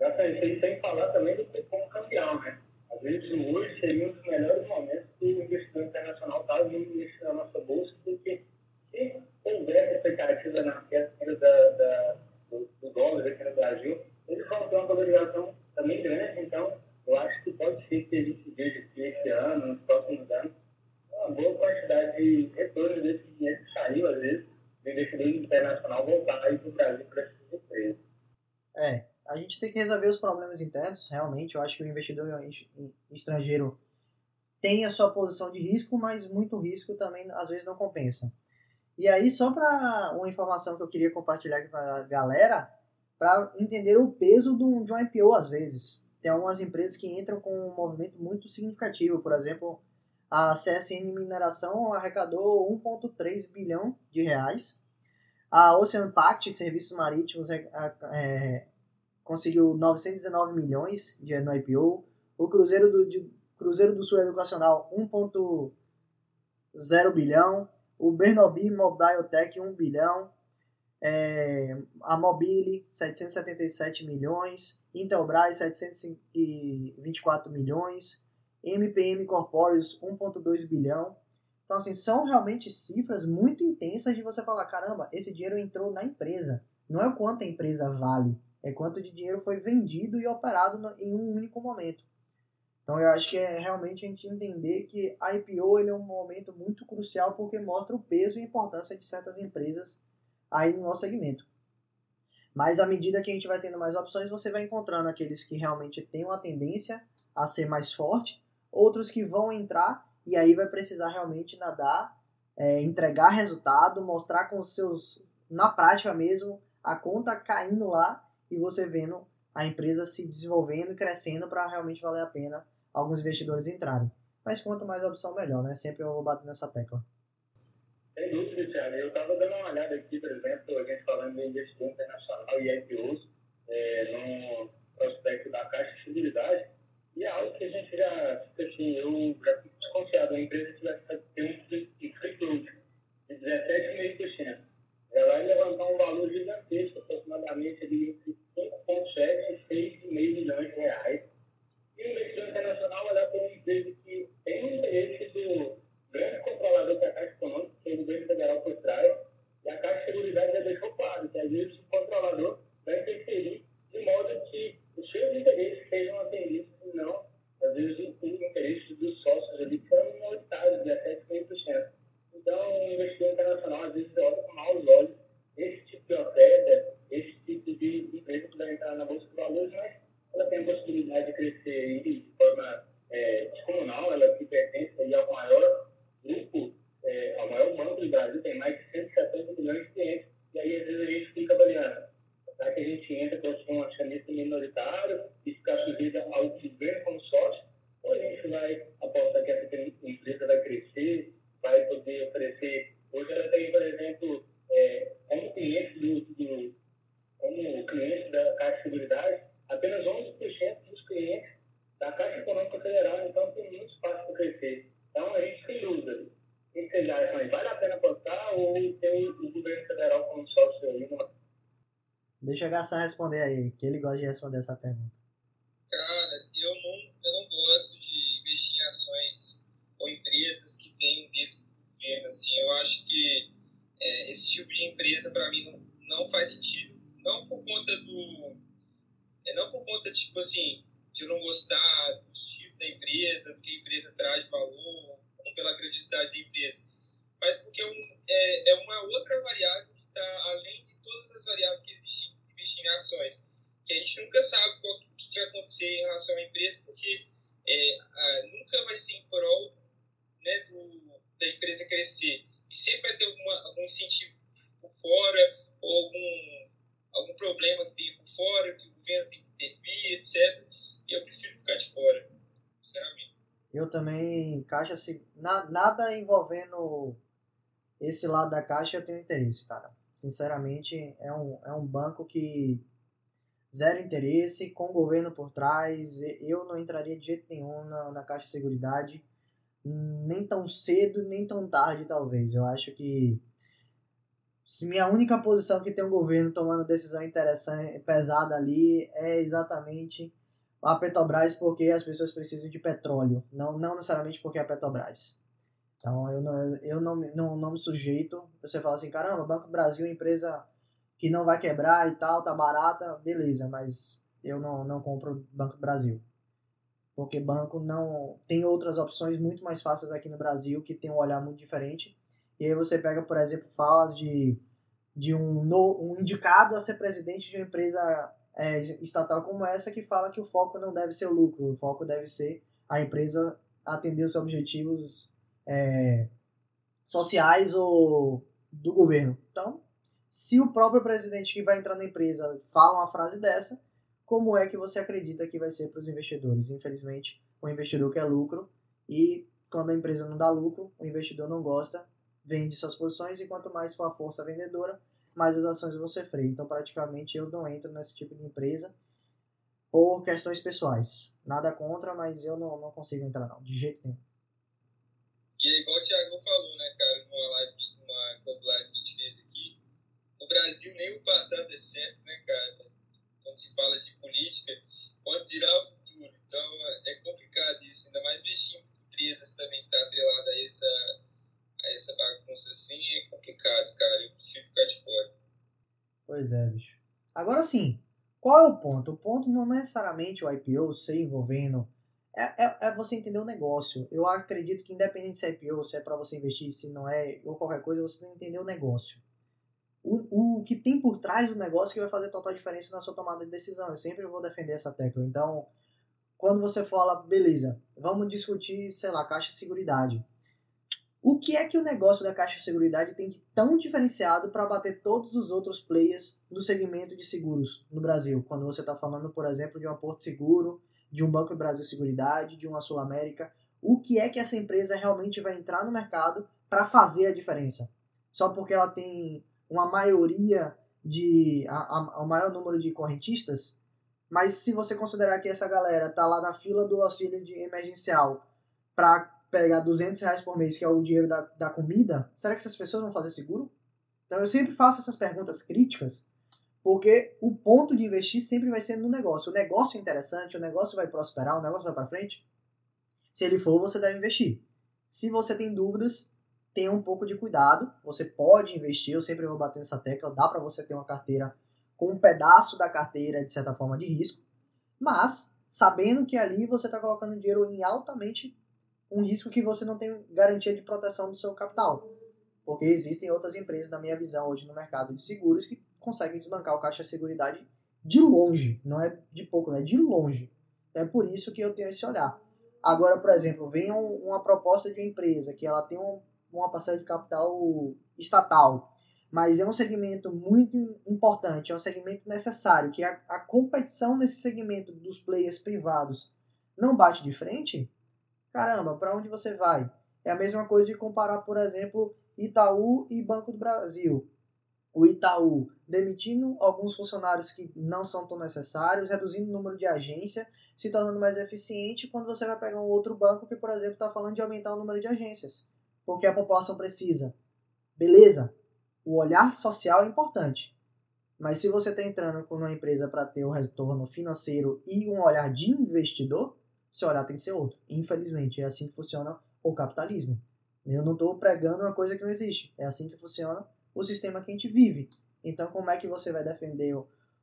Exatamente, sem falar também do como cambial, né? Às vezes hoje seria um dos melhores momentos que o investidor internacional está vindo investir na nossa bolsa, porque se houver expectativa na queda da, da, do, do dólar aqui no Brasil, eles vão ter uma valorização também grande, então eu acho que pode ser que a gente veja aqui esse ano, nos próximos anos, uma boa quantidade de retorno desse dinheiro que saiu, às vezes, do investidor internacional voltar aí para o Brasil para essas empresas. É, a gente tem que resolver os problemas internos, realmente. Eu acho que o investidor estrangeiro tem a sua posição de risco, mas muito risco também às vezes não compensa. E aí, só para uma informação que eu queria compartilhar com a galera, para entender o peso de um, IPO às vezes. Tem algumas empresas que entram com um movimento muito significativo. Por exemplo, a CSN Mineração arrecadou 1,3 bilhão de reais. A Ocean Pact, Serviços Marítimos, é, é, conseguiu 919 milhões de, no IPO. O Cruzeiro do, de, Cruzeiro do Sul Educacional, 1,0 bilhão. O Bernobi Mobile Tech, 1 bilhão. É, a Mobile, 777 milhões. Intelbras, 724 milhões. MPM Corporeus, 1,2 bilhão. Então, assim, são realmente cifras muito intensas de você falar: caramba, esse dinheiro entrou na empresa. Não é o quanto a empresa vale, é quanto de dinheiro foi vendido e operado no, em um único momento. Então eu acho que é realmente a gente entender que a IPO ele é um momento muito crucial porque mostra o peso e importância de certas empresas aí no nosso segmento. Mas à medida que a gente vai tendo mais opções, você vai encontrando aqueles que realmente têm uma tendência a ser mais forte, outros que vão entrar e aí vai precisar realmente nadar, é, entregar resultado, mostrar com seus na prática mesmo a conta caindo lá e você vendo a empresa se desenvolvendo e crescendo para realmente valer a pena alguns investidores entrarem. Mas quanto mais opção, melhor, né? Sempre eu vou bater nessa tecla. Sem dúvida, Thiago. Eu estava dando uma olhada aqui, por exemplo, a gente falando de investimento internacional e IPOs é, no prospecto da Caixa de Fidelidade. E é algo que a gente já, tipo assim, eu já fico desconfiado, a empresa vai ter um float de 17,5%. Ela vai levantar um valor gigantesco, aproximadamente entre 5,7 e 6,5 milhões de reais. E o investidor internacional olhar para uma empresa que tem interesse do grande controlador que é a Caixa Econômica, que é o governo federal por trás, e a Caixa de Seguridade já deixou claro que às vezes o controlador vai interferir de modo que os seus interesses sejam atendidos e não, às vezes, os interesses dos sócios ali, que são minoritários, 17,5%. Então, o investidor internacional, às vezes, olha com maus olhos esse tipo de oferta, esse tipo de empresa que vai entrar na Bolsa de Valores, mas ela tem a possibilidade de crescer de forma é, descomunal, ela que pertence aí ao maior grupo, é, ao maior banco do Brasil, tem mais de 170 milhões de clientes, e aí às vezes a gente fica avaliando, será que a gente entra com um acionista minoritário e ficar sujeito ao governo como sócio, ou a gente vai apostar que essa empresa vai crescer, vai poder oferecer, hoje ela tem, por exemplo, é, como cliente do, do como cliente da Caixa de Seguridade, apenas 11% dos clientes da Caixa Econômica Federal, então tem muito espaço para crescer. Então a gente tem dúvida. O que vocês acham aí? Vale a pena apostar ou ter o, o governo federal como sócio aí? Numa... Gassan responder aí, que ele gosta de responder essa pergunta. Cara, eu não, eu não gosto de investir em ações ou empresas que têm um dedo do governo. Assim, eu acho que é, esse tipo de empresa, para mim, não, não faz sentido. Não por conta do. É, não por conta, tipo assim, de eu não gostar do estilo da empresa, do que a empresa traz de valor, ou pela grandiosidade da empresa, mas porque é, um, é, é uma outra variável que está além de todas as variáveis que existem em investir em ações. Que a gente nunca sabe qual, o que vai acontecer em relação à empresa, porque é, a, nunca vai ser em prol né, do, da empresa crescer. E sempre vai ter alguma, algum incentivo por fora, ou algum, algum problema que tem por fora, que o governo tem que intervir, etc. E eu prefiro ficar de fora, sinceramente. Eu também, Caixa, na, nada envolvendo esse lado da Caixa eu tenho interesse, cara. Sinceramente, é um, é um banco que zero interesse, com o governo por trás, eu não entraria de jeito nenhum na, na Caixa de Seguridade, nem tão cedo, nem tão tarde, talvez. Eu acho que se minha única posição que tem um governo tomando decisão interessante, pesada ali, é exatamente a Petrobras, porque as pessoas precisam de petróleo, não, não necessariamente porque é a Petrobras. Então eu não, eu não, não, não me sujeito. Você fala assim, caramba, Banco Brasil é empresa que não vai quebrar e tal, tá barata, beleza, mas eu não, não compro Banco Brasil. Porque banco não. Tem outras opções muito mais fáceis aqui no Brasil que tem um olhar muito diferente. E aí você pega, por exemplo, falas de, de um, no, um indicado a ser presidente de uma empresa é, estatal como essa que fala que o foco não deve ser o lucro, o foco deve ser a empresa atender os objetivos é, sociais ou do governo. Então, se o próprio presidente que vai entrar na empresa fala uma frase dessa, como é que você acredita que vai ser para os investidores? Infelizmente, o investidor quer lucro e quando a empresa não dá lucro, o investidor não gosta, vende suas posições e quanto mais for a força vendedora, mais as ações vão sofrer. Então, praticamente, eu não entro nesse tipo de empresa por questões pessoais. Nada contra, mas eu não, não consigo entrar não, de jeito nenhum. E é igual o Thiago falou, né, cara, numa live, numa club live que a gente fez aqui, no Brasil nem o passado é certo, né, cara? Quando se fala de política, pode tirar o futuro. Então é complicado isso, ainda mais investir em empresas também que está atrelada a essa, a essa bagunça assim, é complicado, cara. Eu prefiro ficar de fora. Pois é, bicho. Agora sim, qual é o ponto? O ponto não necessariamente o IPO ser envolvendo. É, é, é, você entender o negócio. Eu acredito que independente se é IPO, se é para você investir, se não é, ou qualquer coisa, você tem que entender o negócio o, o que tem por trás do negócio que vai fazer total diferença na sua tomada de decisão. Eu sempre vou defender essa tecla. Então, quando você fala, beleza, vamos discutir, sei lá, caixa de seguridade. O que é que o negócio da caixa de seguridade tem de tão diferenciado para bater todos os outros players no segmento de seguros no Brasil? Quando você está falando, por exemplo, de uma Porto Seguro, de um Banco Brasil Seguridade, de uma Sul América, o que é que essa empresa realmente vai entrar no mercado para fazer a diferença? Só porque ela tem uma maioria de. O maior número de correntistas, Mas se você considerar que essa galera tá lá na fila do auxílio de emergencial para pegar 200 reais por mês, que é o dinheiro da, da comida, será que essas pessoas vão fazer seguro? Então eu sempre faço essas perguntas críticas, porque o ponto de investir sempre vai ser no negócio. O negócio é interessante, o negócio vai prosperar, o negócio vai para frente. Se ele for, você deve investir. Se você tem dúvidas, tenha um pouco de cuidado. Você pode investir, eu sempre vou bater nessa tecla, dá para você ter uma carteira com um pedaço da carteira, de certa forma, de risco, mas sabendo que ali você está colocando dinheiro em altamente um risco que você não tem garantia de proteção do seu capital. Porque existem outras empresas, na minha visão, hoje no mercado de seguros, que conseguem desbancar o caixa de seguridade de longe, não é de pouco, é de longe. É por isso que eu tenho esse olhar. Agora, por exemplo, vem uma proposta de uma empresa que ela tem um, uma parcela de capital estatal mas é um segmento muito importante, é um segmento necessário, que a, a competição nesse segmento dos players privados não bate de frente, caramba, para onde você vai? É a mesma coisa de comparar, por exemplo, Itaú e Banco do Brasil. O Itaú demitindo alguns funcionários que não são tão necessários, reduzindo o número de agência, se tornando mais eficiente, quando você vai pegar um outro banco que, por exemplo, está falando de aumentar o número de agências, porque a população precisa. Beleza, o olhar social é importante. Mas se você está entrando com uma empresa para ter um retorno financeiro e um olhar de investidor, seu olhar tem que ser outro. Infelizmente, é assim que funciona o capitalismo. Eu não estou pregando uma coisa que não existe. É assim que funciona o sistema que a gente vive. Então, como é que você vai defender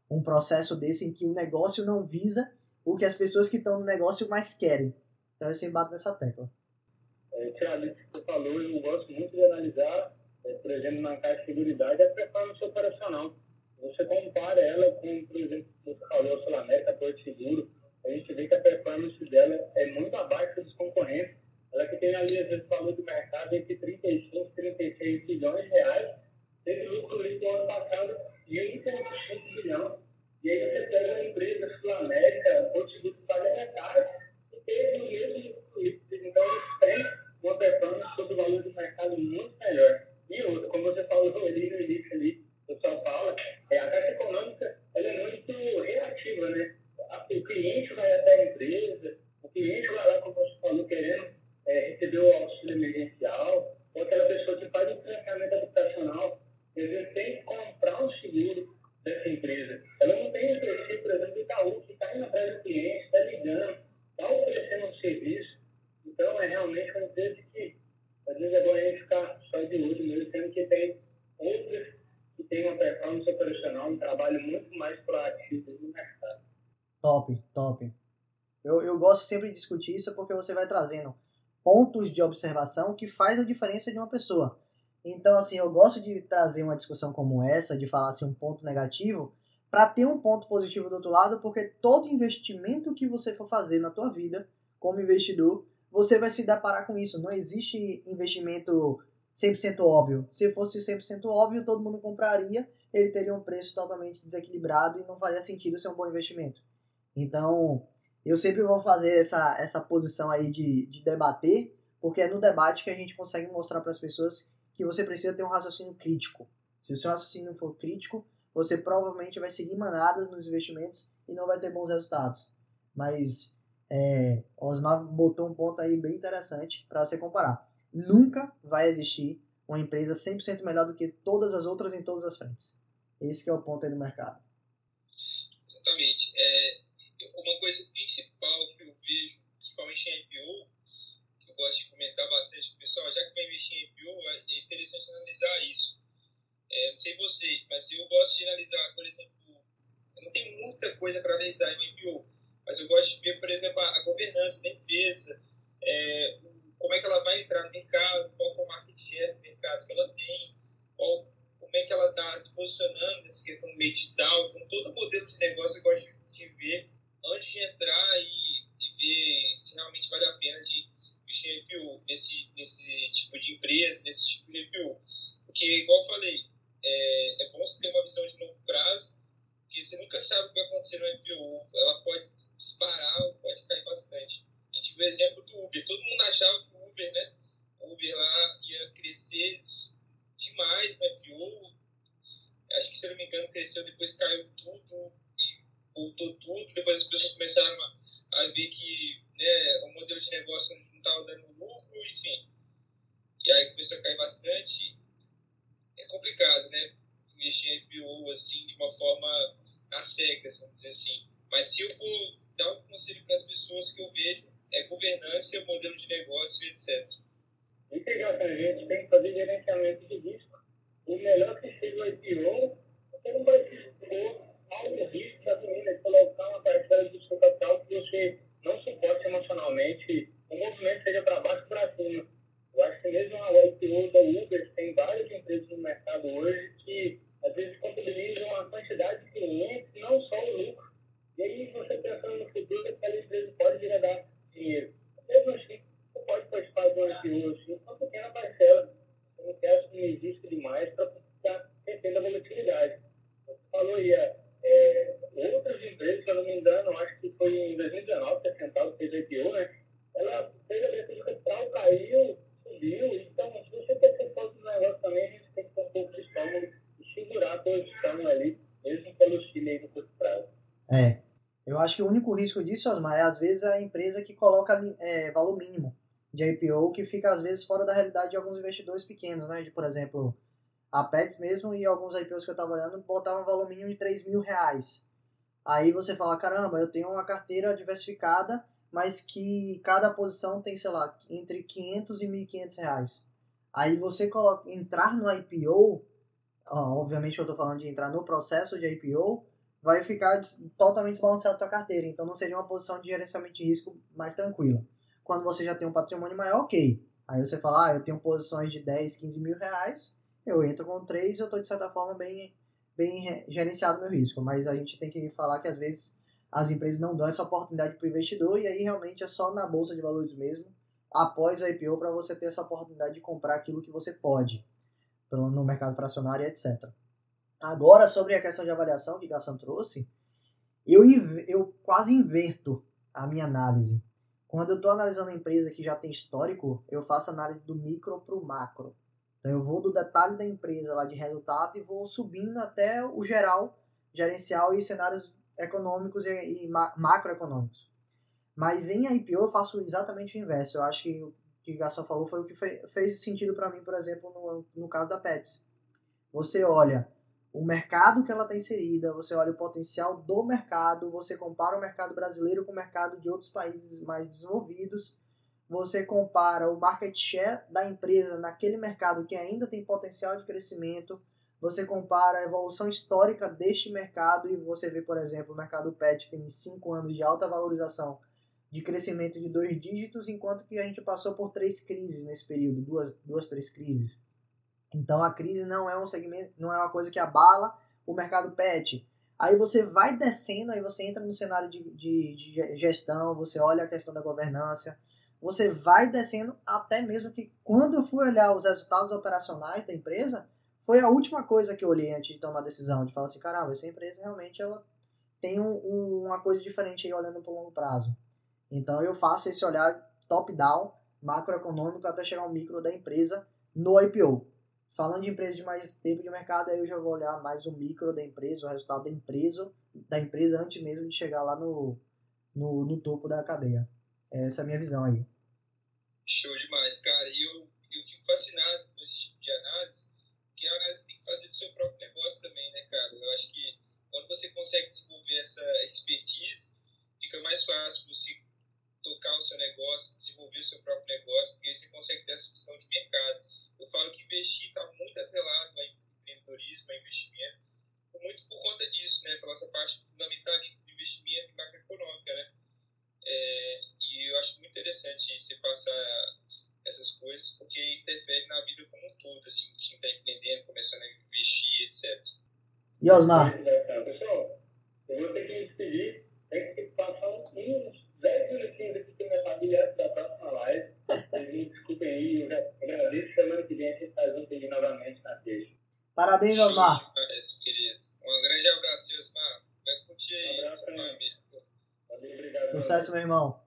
um processo desse em que o negócio não visa o que as pessoas que estão no negócio mais querem? Então, eu sempre bato nessa tecla. É, Thiago, você falou, eu gosto muito de analisar é, por exemplo, na caixa de seguridade, a performance operacional. Você compara ela com, por exemplo, você falou, a Sul América, Porto Seguro, a gente vê que a performance dela é muito abaixo dos concorrentes. Ela que tem ali, às vezes, valor do mercado entre 35 e 36 bilhões de reais, teve lucro no ano passado de 1,5 bilhão. E aí você pega uma empresa, Sul América, Porto Seguro, que paga metade, e teve o mesmo lucro. Então, eles têm performance sobre o valor do mercado muito melhor. E outra, como você falou ali no início ali do São Paulo, é, a Caixa Econômica ela é muito reativa, né? O cliente vai até a empresa, o cliente vai lá, como você falou, querendo é, receber o auxílio emergencial, ou aquela pessoa que faz o financiamento habitacional, às vezes tem que comprar um seguro dessa empresa. Ela não tem o perfil, por exemplo, do Itaú, que está indo atrás do cliente, está ligando, está oferecendo um serviço. Então, é realmente uma empresa que às vezes é bom a gente ficar só de olho mesmo, sendo que tem outras que têm uma performance operacional, um trabalho muito mais proativo no mercado. Top, top. Eu, eu gosto sempre de discutir isso porque você vai trazendo pontos de observação que faz a diferença de uma pessoa. Então, assim, eu gosto de trazer uma discussão como essa, de falar assim, um ponto negativo, para ter um ponto positivo do outro lado, porque todo investimento que você for fazer na tua vida, como investidor, você vai se deparar com isso. Não existe investimento 100% óbvio. Se fosse 100% óbvio, todo mundo compraria, ele teria um preço totalmente desequilibrado e não faria sentido ser um bom investimento. Então, eu sempre vou fazer essa, essa posição aí de, de debater, porque é no debate que a gente consegue mostrar para as pessoas que você precisa ter um raciocínio crítico. Se o seu raciocínio for crítico, você provavelmente vai seguir manadas nos investimentos e não vai ter bons resultados. Mas é, Osmar botou um ponto aí bem interessante para você comparar. Nunca vai existir uma empresa 100% melhor do que todas as outras em todas as frentes. Esse é o ponto aí do mercado. Exatamente. É, uma coisa principal que eu vejo, principalmente em IPO, que eu gosto de comentar bastante com o pessoal, já que vai investir em IPO, é interessante analisar isso. É, não sei vocês, mas eu gosto de analisar, por exemplo, não tenho muita coisa para analisar em um IPO, mas eu gosto de ver, por exemplo, a, governança da empresa, é, como é que ela vai entrar no mercado, qual é o market share do mercado que ela tem, qual, como é que ela está se posicionando nessa questão do medital. Então, todo modelo de negócio eu gosto de ver antes de entrar e, e ver se realmente vale a pena de investir em IPO, nesse, nesse tipo de empresa, nesse tipo de IPO. Porque, igual eu falei, é, é bom você ter uma visão de longo prazo, porque você nunca sabe o que vai acontecer no IPO. Ela pode disparar pode cair bastante. A gente viu o exemplo do Uber. Todo mundo achava que o Uber, né? O Uber lá ia crescer demais na IPO. Acho que, se eu não me engano, cresceu, depois caiu tudo e voltou voltou tudo, depois as pessoas começaram a, a ver que né, o modelo de negócio não estava dando lucro, enfim. E aí começou a cair bastante. É complicado, né? Investir em IPO assim, de uma forma a cegas, vamos dizer assim. Mas se eu for dar um conselho para as pessoas que eu vejo, é governança, modelo de negócio, etc. Integrar a gente tem que fazer gerenciamento de risco. O melhor que seja o IPO, você não vai se expor ao risco da família de colocar uma parcela do seu capital que você não suporte emocionalmente, o movimento seja para baixo ou para cima. Eu acho que mesmo a IPO da Uber, tem várias empresas no mercado hoje que às vezes contabilizam a quantidade de clientes, não só o lucro. E aí você pensando no futuro, aquela empresa pode vir a dar dinheiro. Mesmo assim, você pode participar de um IPO assim, uma pequena parcela. Você não quer assumir risco demais para ficar retendo a volatilidade. Você falou aí, é, é, outras empresas, se eu não me engano, acho que foi em 2019 que a Central fez a IPO, né? Ela fez a abertura de capital, caiu, subiu. Então, se você quer ser sócio do negócio também, a gente tem que ter um pouco de estômago e segurar a posição ali, mesmo pelo Chile aí no curto prazo. É. Eu acho que o único risco disso, Osmar, é às vezes a empresa que coloca é, valor mínimo de IPO que fica às vezes fora da realidade de alguns investidores pequenos, né? De, por exemplo, a Pets mesmo e alguns IPOs que eu estava olhando botavam valor mínimo de 3 mil reais. Aí você fala, caramba, eu tenho uma carteira diversificada, mas que cada posição tem, sei lá, entre 500 e 1.500 reais. Aí você coloca, entrar no IPO, ó, obviamente eu estou falando de entrar no processo de IPO, vai ficar totalmente desbalanceado a tua carteira. Então não seria uma posição de gerenciamento de risco mais tranquila. Quando você já tem um patrimônio maior, ok. Aí você fala, ah, eu tenho posições de 10, 15 mil reais, eu entro com 3 e eu estou de certa forma bem, bem gerenciado meu risco. Mas a gente tem que falar que às vezes as empresas não dão essa oportunidade para o investidor e aí realmente é só na bolsa de valores mesmo, após o IPO, para você ter essa oportunidade de comprar aquilo que você pode no mercado fracionário, etc. Agora, sobre a questão de avaliação que Gassan trouxe, eu, eu quase inverto a minha análise. Quando eu estou analisando uma empresa que já tem histórico, eu faço análise do micro para o macro. Então eu vou do detalhe da empresa lá de resultado e vou subindo até o geral, gerencial e cenários econômicos e, e macroeconômicos. Mas em IPO eu faço exatamente o inverso. Eu acho que o que o Gaston falou foi o que fez sentido para mim, por exemplo, no, no caso da Pets. Você olha o mercado que ela está inserida, você olha o potencial do mercado, você compara o mercado brasileiro com o mercado de outros países mais desenvolvidos, você compara o market share da empresa naquele mercado que ainda tem potencial de crescimento, você compara a evolução histórica deste mercado e você vê, por exemplo, o mercado pet tem 5 anos de alta valorização, de crescimento de dois dígitos, enquanto que a gente passou por três crises nesse período, duas, duas três crises. Então a crise não é um segmento, não é uma coisa que abala o mercado pet. Aí você vai descendo, aí você entra no cenário de, de, de gestão, você olha a questão da governança, você vai descendo até mesmo que quando eu fui olhar os resultados operacionais da empresa, foi a última coisa que eu olhei antes de tomar a decisão, de falar assim, caramba, essa empresa realmente ela tem um, um, uma coisa diferente aí olhando para o longo prazo. Então eu faço esse olhar top-down, macroeconômico, até chegar ao micro da empresa no IPO. Falando de empresa de mais tempo de mercado, aí eu já vou olhar mais o micro da empresa, o resultado da empresa, da empresa antes mesmo de chegar lá no, no, no topo da cadeia. Essa é a minha visão aí. Show demais, cara. E eu, eu fico fascinado com esse tipo de análise, porque a análise tem que fazer do seu próprio negócio também, né, cara? Eu acho que quando você consegue desenvolver essa expertise, fica mais fácil você tocar o seu negócio, desenvolver o seu próprio negócio, porque aí você consegue ter essa visão de mercado eu falo que investir está muito atrelado a empreendedorismo, a investimento, muito por conta disso, né? Pela essa parte fundamentalista de investimento e macroeconômica, né? É, e eu acho muito interessante você passar essas coisas, porque interfere na vida como um todo, assim, quem está empreendendo, começando a investir, etc. E Osmar? Pessoal, eu vou ter que me despedir, tem que passar uns 10 minutinhos aqui com minha família antes da próxima live. Vocês me desculpem aí, eu já agradeço. Semana que vem a gente está junto aí novamente na. Parabéns, Osmar. querido. Um grande abraço, Osmar. Vai curtir aí. Um abraço, Valeu, obrigado. Sucesso, meu irmão.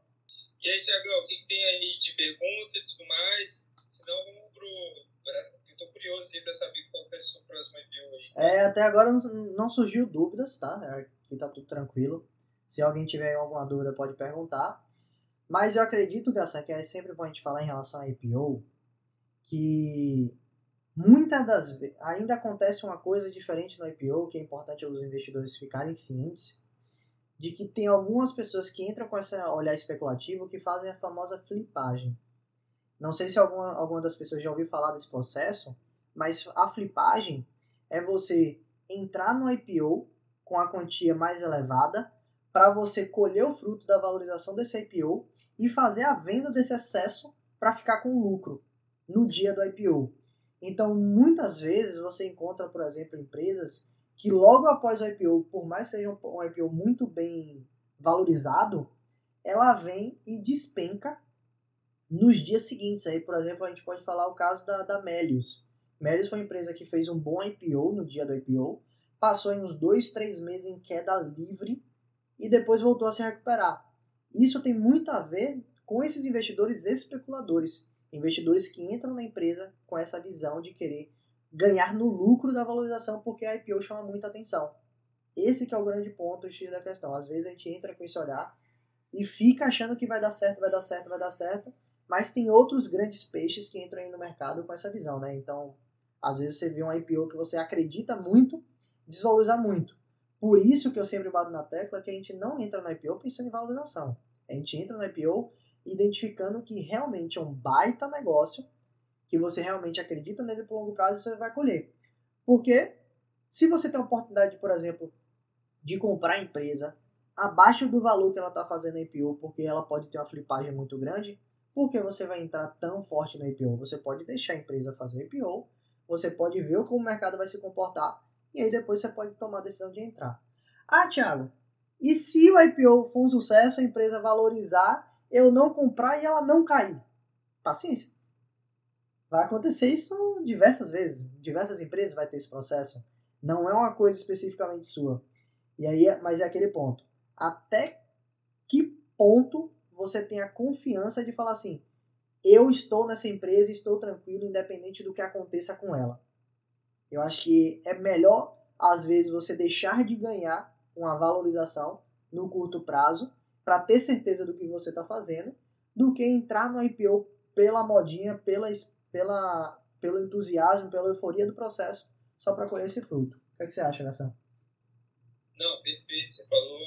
E aí, Tiagão, o que, que, tem aí de pergunta e tudo mais? Senão vamos pro. Eu tô curioso aí pra saber qual vai ser o próximo IPO aí. É, até agora não, surgiu dúvidas, tá? Aqui tá tudo tranquilo. Se alguém tiver alguma dúvida, pode perguntar. Mas eu acredito, Gassan, que é sempre bom a gente falar em relação a IPO, que muitas das vezes ainda acontece uma coisa diferente no IPO, que é importante os investidores ficarem cientes, de que tem algumas pessoas que entram com esse olhar especulativo que fazem a famosa flipagem. Não sei se alguma, alguma das pessoas já ouviu falar desse processo, mas a flipagem é você entrar no IPO com a quantia mais elevada para você colher o fruto da valorização desse IPO e fazer a venda desse excesso para ficar com lucro no dia do IPO. Então, muitas vezes você encontra, por exemplo, empresas que logo após o IPO, por mais que seja um IPO muito bem valorizado, ela vem e despenca nos dias seguintes. Aí, por exemplo, a gente pode falar o caso da, da Melius. Melius foi uma empresa que fez um bom IPO no dia do IPO, passou em uns dois, três meses em queda livre e depois voltou a se recuperar. Isso tem muito a ver com esses investidores especuladores, investidores que entram na empresa com essa visão de querer ganhar no lucro da valorização porque a IPO chama muita atenção. Esse que é o grande ponto X da questão. Às vezes a gente entra com esse olhar e fica achando que vai dar certo, vai dar certo, vai dar certo, mas tem outros grandes peixes que entram aí no mercado com essa visão, né? Então, às vezes você vê um IPO que você acredita muito, desvaloriza muito. Por isso que eu sempre bato na tecla que a gente não entra no IPO pensando em valorização. A gente entra no IPO identificando que realmente é um baita negócio que você realmente acredita nele por longo prazo, você vai colher. Porque se você tem a oportunidade, por exemplo, de comprar a empresa abaixo do valor que ela está fazendo na IPO, porque ela pode ter uma flipagem muito grande, por que você vai entrar tão forte na IPO? Você pode deixar a empresa fazer a IPO, você pode ver como o mercado vai se comportar, e aí depois você pode tomar a decisão de entrar. Ah, Thiago, e se o IPO for um sucesso, a empresa valorizar, eu não comprar e ela não cair? Paciência. Vai acontecer isso diversas vezes. Diversas empresas vai ter esse processo. Não é uma coisa especificamente sua. E aí, mas é aquele ponto. Até que ponto você tem a confiança de falar assim: eu estou nessa empresa, estou tranquilo, independente do que aconteça com ela. Eu acho que é melhor, às vezes, você deixar de ganhar uma valorização no curto prazo para ter certeza do que você está fazendo, do que entrar no IPO pela modinha, pela pela, pelo entusiasmo, pela euforia do processo, só para colher esse fruto. O que, é que você acha, Gação? Não, perfeito. Você falou,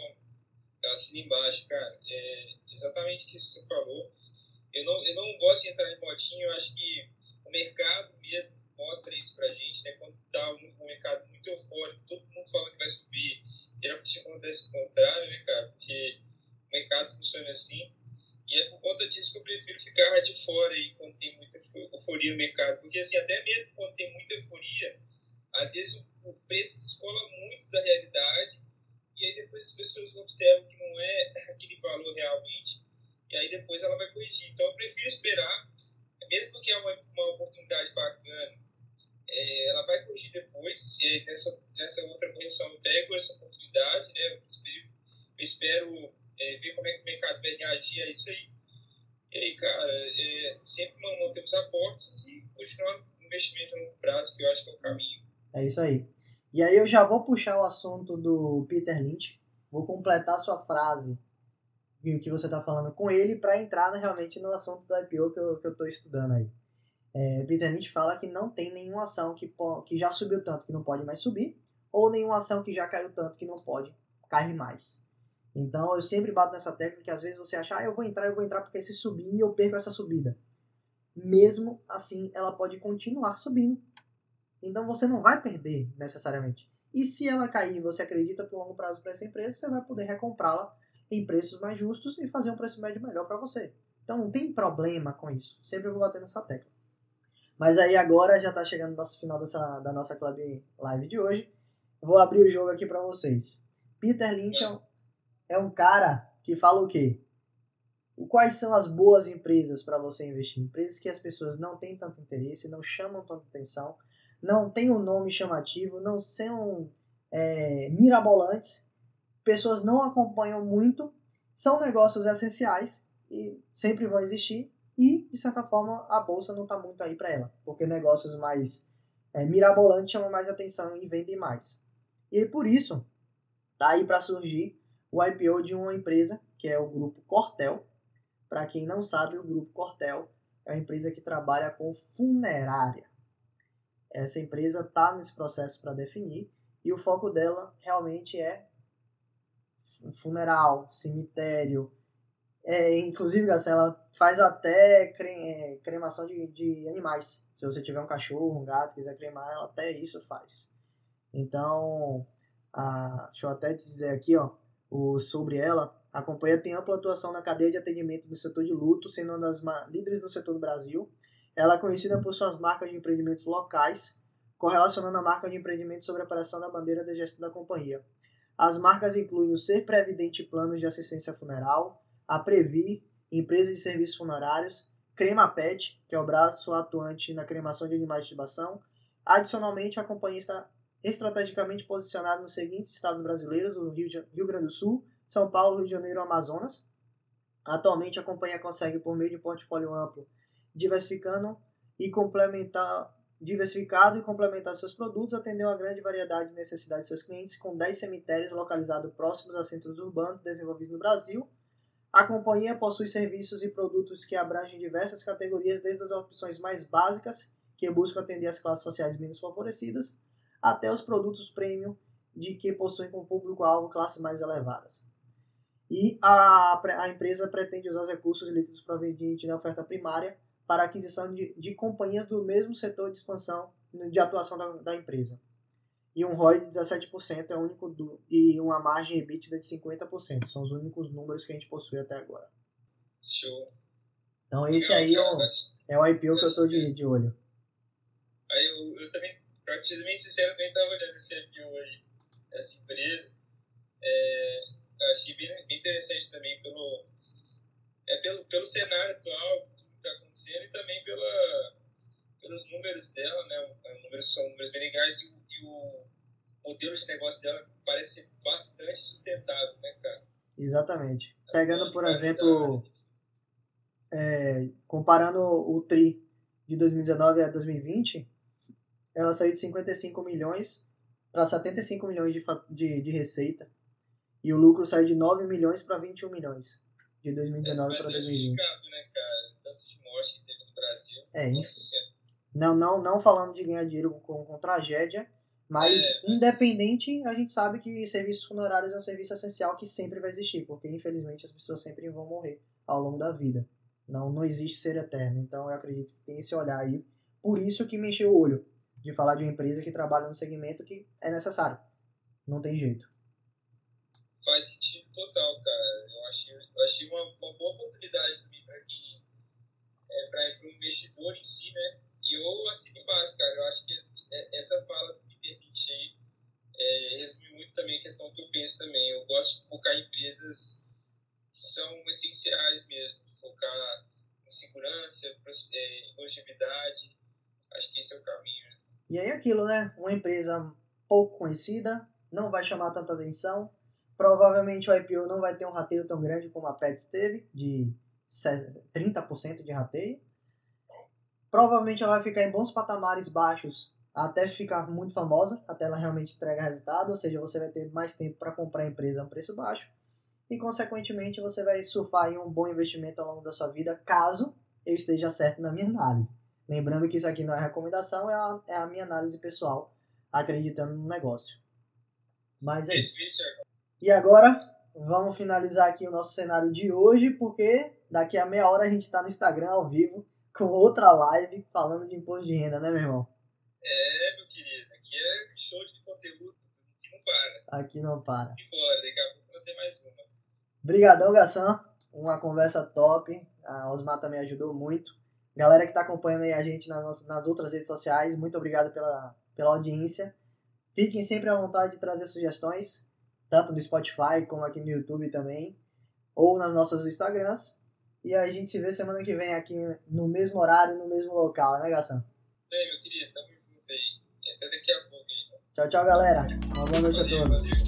assina embaixo, cara. É exatamente isso que você falou. Eu não, eu não gosto de entrar em motinho, eu acho que o mercado mesmo mostra isso pra gente, né? Quando tá um, um mercado muito eufórico, todo mundo fala que vai subir, geralmente acontece o contrário, né, cara? Porque o mercado funciona assim. E é por conta disso que eu prefiro ficar de fora aí quando tem muita euforia no mercado. Porque, assim, até mesmo quando tem muita euforia, às vezes o preço descola muito da realidade e aí depois as pessoas observam que não é aquele valor realmente e aí depois ela vai corrigir. Então eu prefiro esperar, mesmo que é uma, uma oportunidade bacana, é, ela vai corrigir depois, e aí nessa, nessa outra correção eu pego essa oportunidade, né? Eu espero, eu espero é, ver como é que o mercado vai reagir a isso aí. E aí, cara, é, sempre manter os aportes e continuar no investimento a longo prazo, que eu acho que é o caminho. É isso aí. E aí eu já vou puxar o assunto do Peter Lynch, vou completar sua frase o que você está falando com ele para entrar realmente no assunto do IPO que eu estou estudando aí. É, Peter Lynch fala que não tem nenhuma ação que, que já subiu tanto que não pode mais subir, ou nenhuma ação que já caiu tanto que não pode cair mais. Então eu sempre bato nessa técnica que às vezes você acha, ah, eu vou entrar, eu vou entrar porque se subir eu perco essa subida. Mesmo assim, ela pode continuar subindo. Então você não vai perder necessariamente. E se ela cair e você acredita por longo prazo para essa empresa, você vai poder recomprá-la em preços mais justos e fazer um preço médio melhor para você. Então não tem problema com isso. Sempre vou bater nessa tecla. Mas aí agora já está chegando o nosso final dessa, da nossa Club Live de hoje. Vou abrir o jogo aqui para vocês. Peter Lynch é um, é um cara que fala o quê? Quais são as boas empresas para você investir? Empresas que as pessoas não têm tanto interesse, não chamam tanta atenção, não têm um nome chamativo, não são é, mirabolantes, pessoas não acompanham muito, são negócios essenciais e sempre vão existir e, de certa forma, a bolsa não está muito aí para ela, porque negócios mais é, mirabolantes chamam mais atenção e vendem mais. E por isso, tá aí para surgir o IPO de uma empresa que é o grupo Cortel. Para quem não sabe, o grupo Cortel é uma empresa que trabalha com funerária. Essa empresa está nesse processo para definir e o foco dela realmente é funeral, cemitério. É, inclusive, ela faz até é, cremação de, de animais. Se você tiver um cachorro, um gato, quiser cremar, ela até isso faz. Então, a, deixa eu até dizer aqui, ó, o, sobre ela. A companhia tem ampla atuação na cadeia de atendimento do setor de luto, sendo uma das líderes no setor do Brasil. Ela é conhecida por suas marcas de empreendimentos locais, correlacionando a marca de empreendimento sobre a operação da bandeira de gestão da companhia. As marcas incluem o Ser Previdente Planos de Assistência Funeral, a Previ, empresa de serviços funerários, Crema Pet, que é o braço atuante na cremação de animais de estimação. Adicionalmente, a companhia está estrategicamente posicionada nos seguintes estados brasileiros: o Rio, Rio Grande do Sul, São Paulo, Rio de Janeiro e Amazonas. Atualmente, a companhia consegue, por meio de um portfólio amplo, diversificando e complementar diversificado e complementar seus produtos, atender uma grande variedade de necessidades de seus clientes, com 10 cemitérios localizados próximos a centros urbanos desenvolvidos no Brasil. A companhia possui serviços e produtos que abrangem diversas categorias, desde as opções mais básicas, que buscam atender as classes sociais menos favorecidas, até os produtos premium, de que possuem com público-alvo classes mais elevadas. E a, a empresa pretende usar os recursos líquidos provenientes da oferta primária para a aquisição de, de companhias do mesmo setor de expansão de atuação da, da empresa. E um ROI de 17% é o único do, e uma margem EBITDA de 50%. São os únicos números que a gente possui até agora. Show. Então esse aí é o, é o IPO que eu estou de, de olho. Aí eu, eu também, pra ser bem sincero, eu também estava olhando esse IPO aí, essa empresa. É, eu achei bem, bem interessante também pelo, é pelo, pelo cenário atual, acontecendo e também pela, pelos números dela, né? Os números são números bem legais e, e o modelo de negócio dela parece ser bastante sustentável, né, cara? Exatamente. Pegando, por exemplo, é, comparando o TRI de 2019 a 2020, ela saiu de 55 milhões para 75 milhões de, de, de receita. E o lucro saiu de 9 milhões para 21 milhões de 2019 para 2020. Né, cara? É, enfim. Não, não, não falando de ganhar dinheiro com, com tragédia, mas é. independente, a gente sabe que serviços funerários é um serviço essencial que sempre vai existir, porque infelizmente as pessoas sempre vão morrer ao longo da vida. Não, não existe ser eterno. Então eu acredito que tem esse olhar aí. Por isso que me encheu o olho de falar de uma empresa que trabalha no segmento que é necessário. Não tem jeito. Faz sentido total, cara. Eu achei, eu achei uma, uma boa oportunidade também para quem é, para o investidor em si, né? E eu assino embaixo, cara. Eu acho que é, essa fala me permite aí é, resume muito também a questão que eu penso também. Eu gosto de focar em empresas que são essenciais mesmo, focar em segurança, é, em longevidade. Acho que esse é o caminho. Né? E aí aquilo, né? Uma empresa pouco conhecida, não vai chamar tanta atenção. Provavelmente o IPO não vai ter um rateio tão grande como a Pets teve, de 30% de rateio. Provavelmente ela vai ficar em bons patamares baixos até ficar muito famosa, até ela realmente entregar resultado, ou seja, você vai ter mais tempo para comprar a empresa a um preço baixo e, consequentemente, você vai surfar em um bom investimento ao longo da sua vida, caso eu esteja certo na minha análise. Lembrando que isso aqui não é recomendação, é a, é a minha análise pessoal, acreditando no negócio. Mas é isso. E agora, vamos finalizar aqui o nosso cenário de hoje, porque daqui a meia hora a gente está no Instagram ao vivo com outra live falando de imposto de renda, né, meu irmão? É, meu querido, aqui é show de conteúdo, aqui não para. Aqui não para. E bora, daqui a pouco vai ter mais uma. Obrigadão, Gação. Uma conversa top. A Osmar também ajudou muito. Galera que está acompanhando aí a gente nas, nas outras redes sociais, muito obrigado pela, pela audiência. Fiquem sempre à vontade de trazer sugestões, tanto no Spotify como aqui no YouTube também, ou nas nossas Instagrams. E a gente se vê semana que vem aqui no mesmo horário, no mesmo local, né, Gação? É, meu querido, tamo junto aí. Até daqui a pouco, então. Tchau, tchau, galera. Uma boa noite a todos.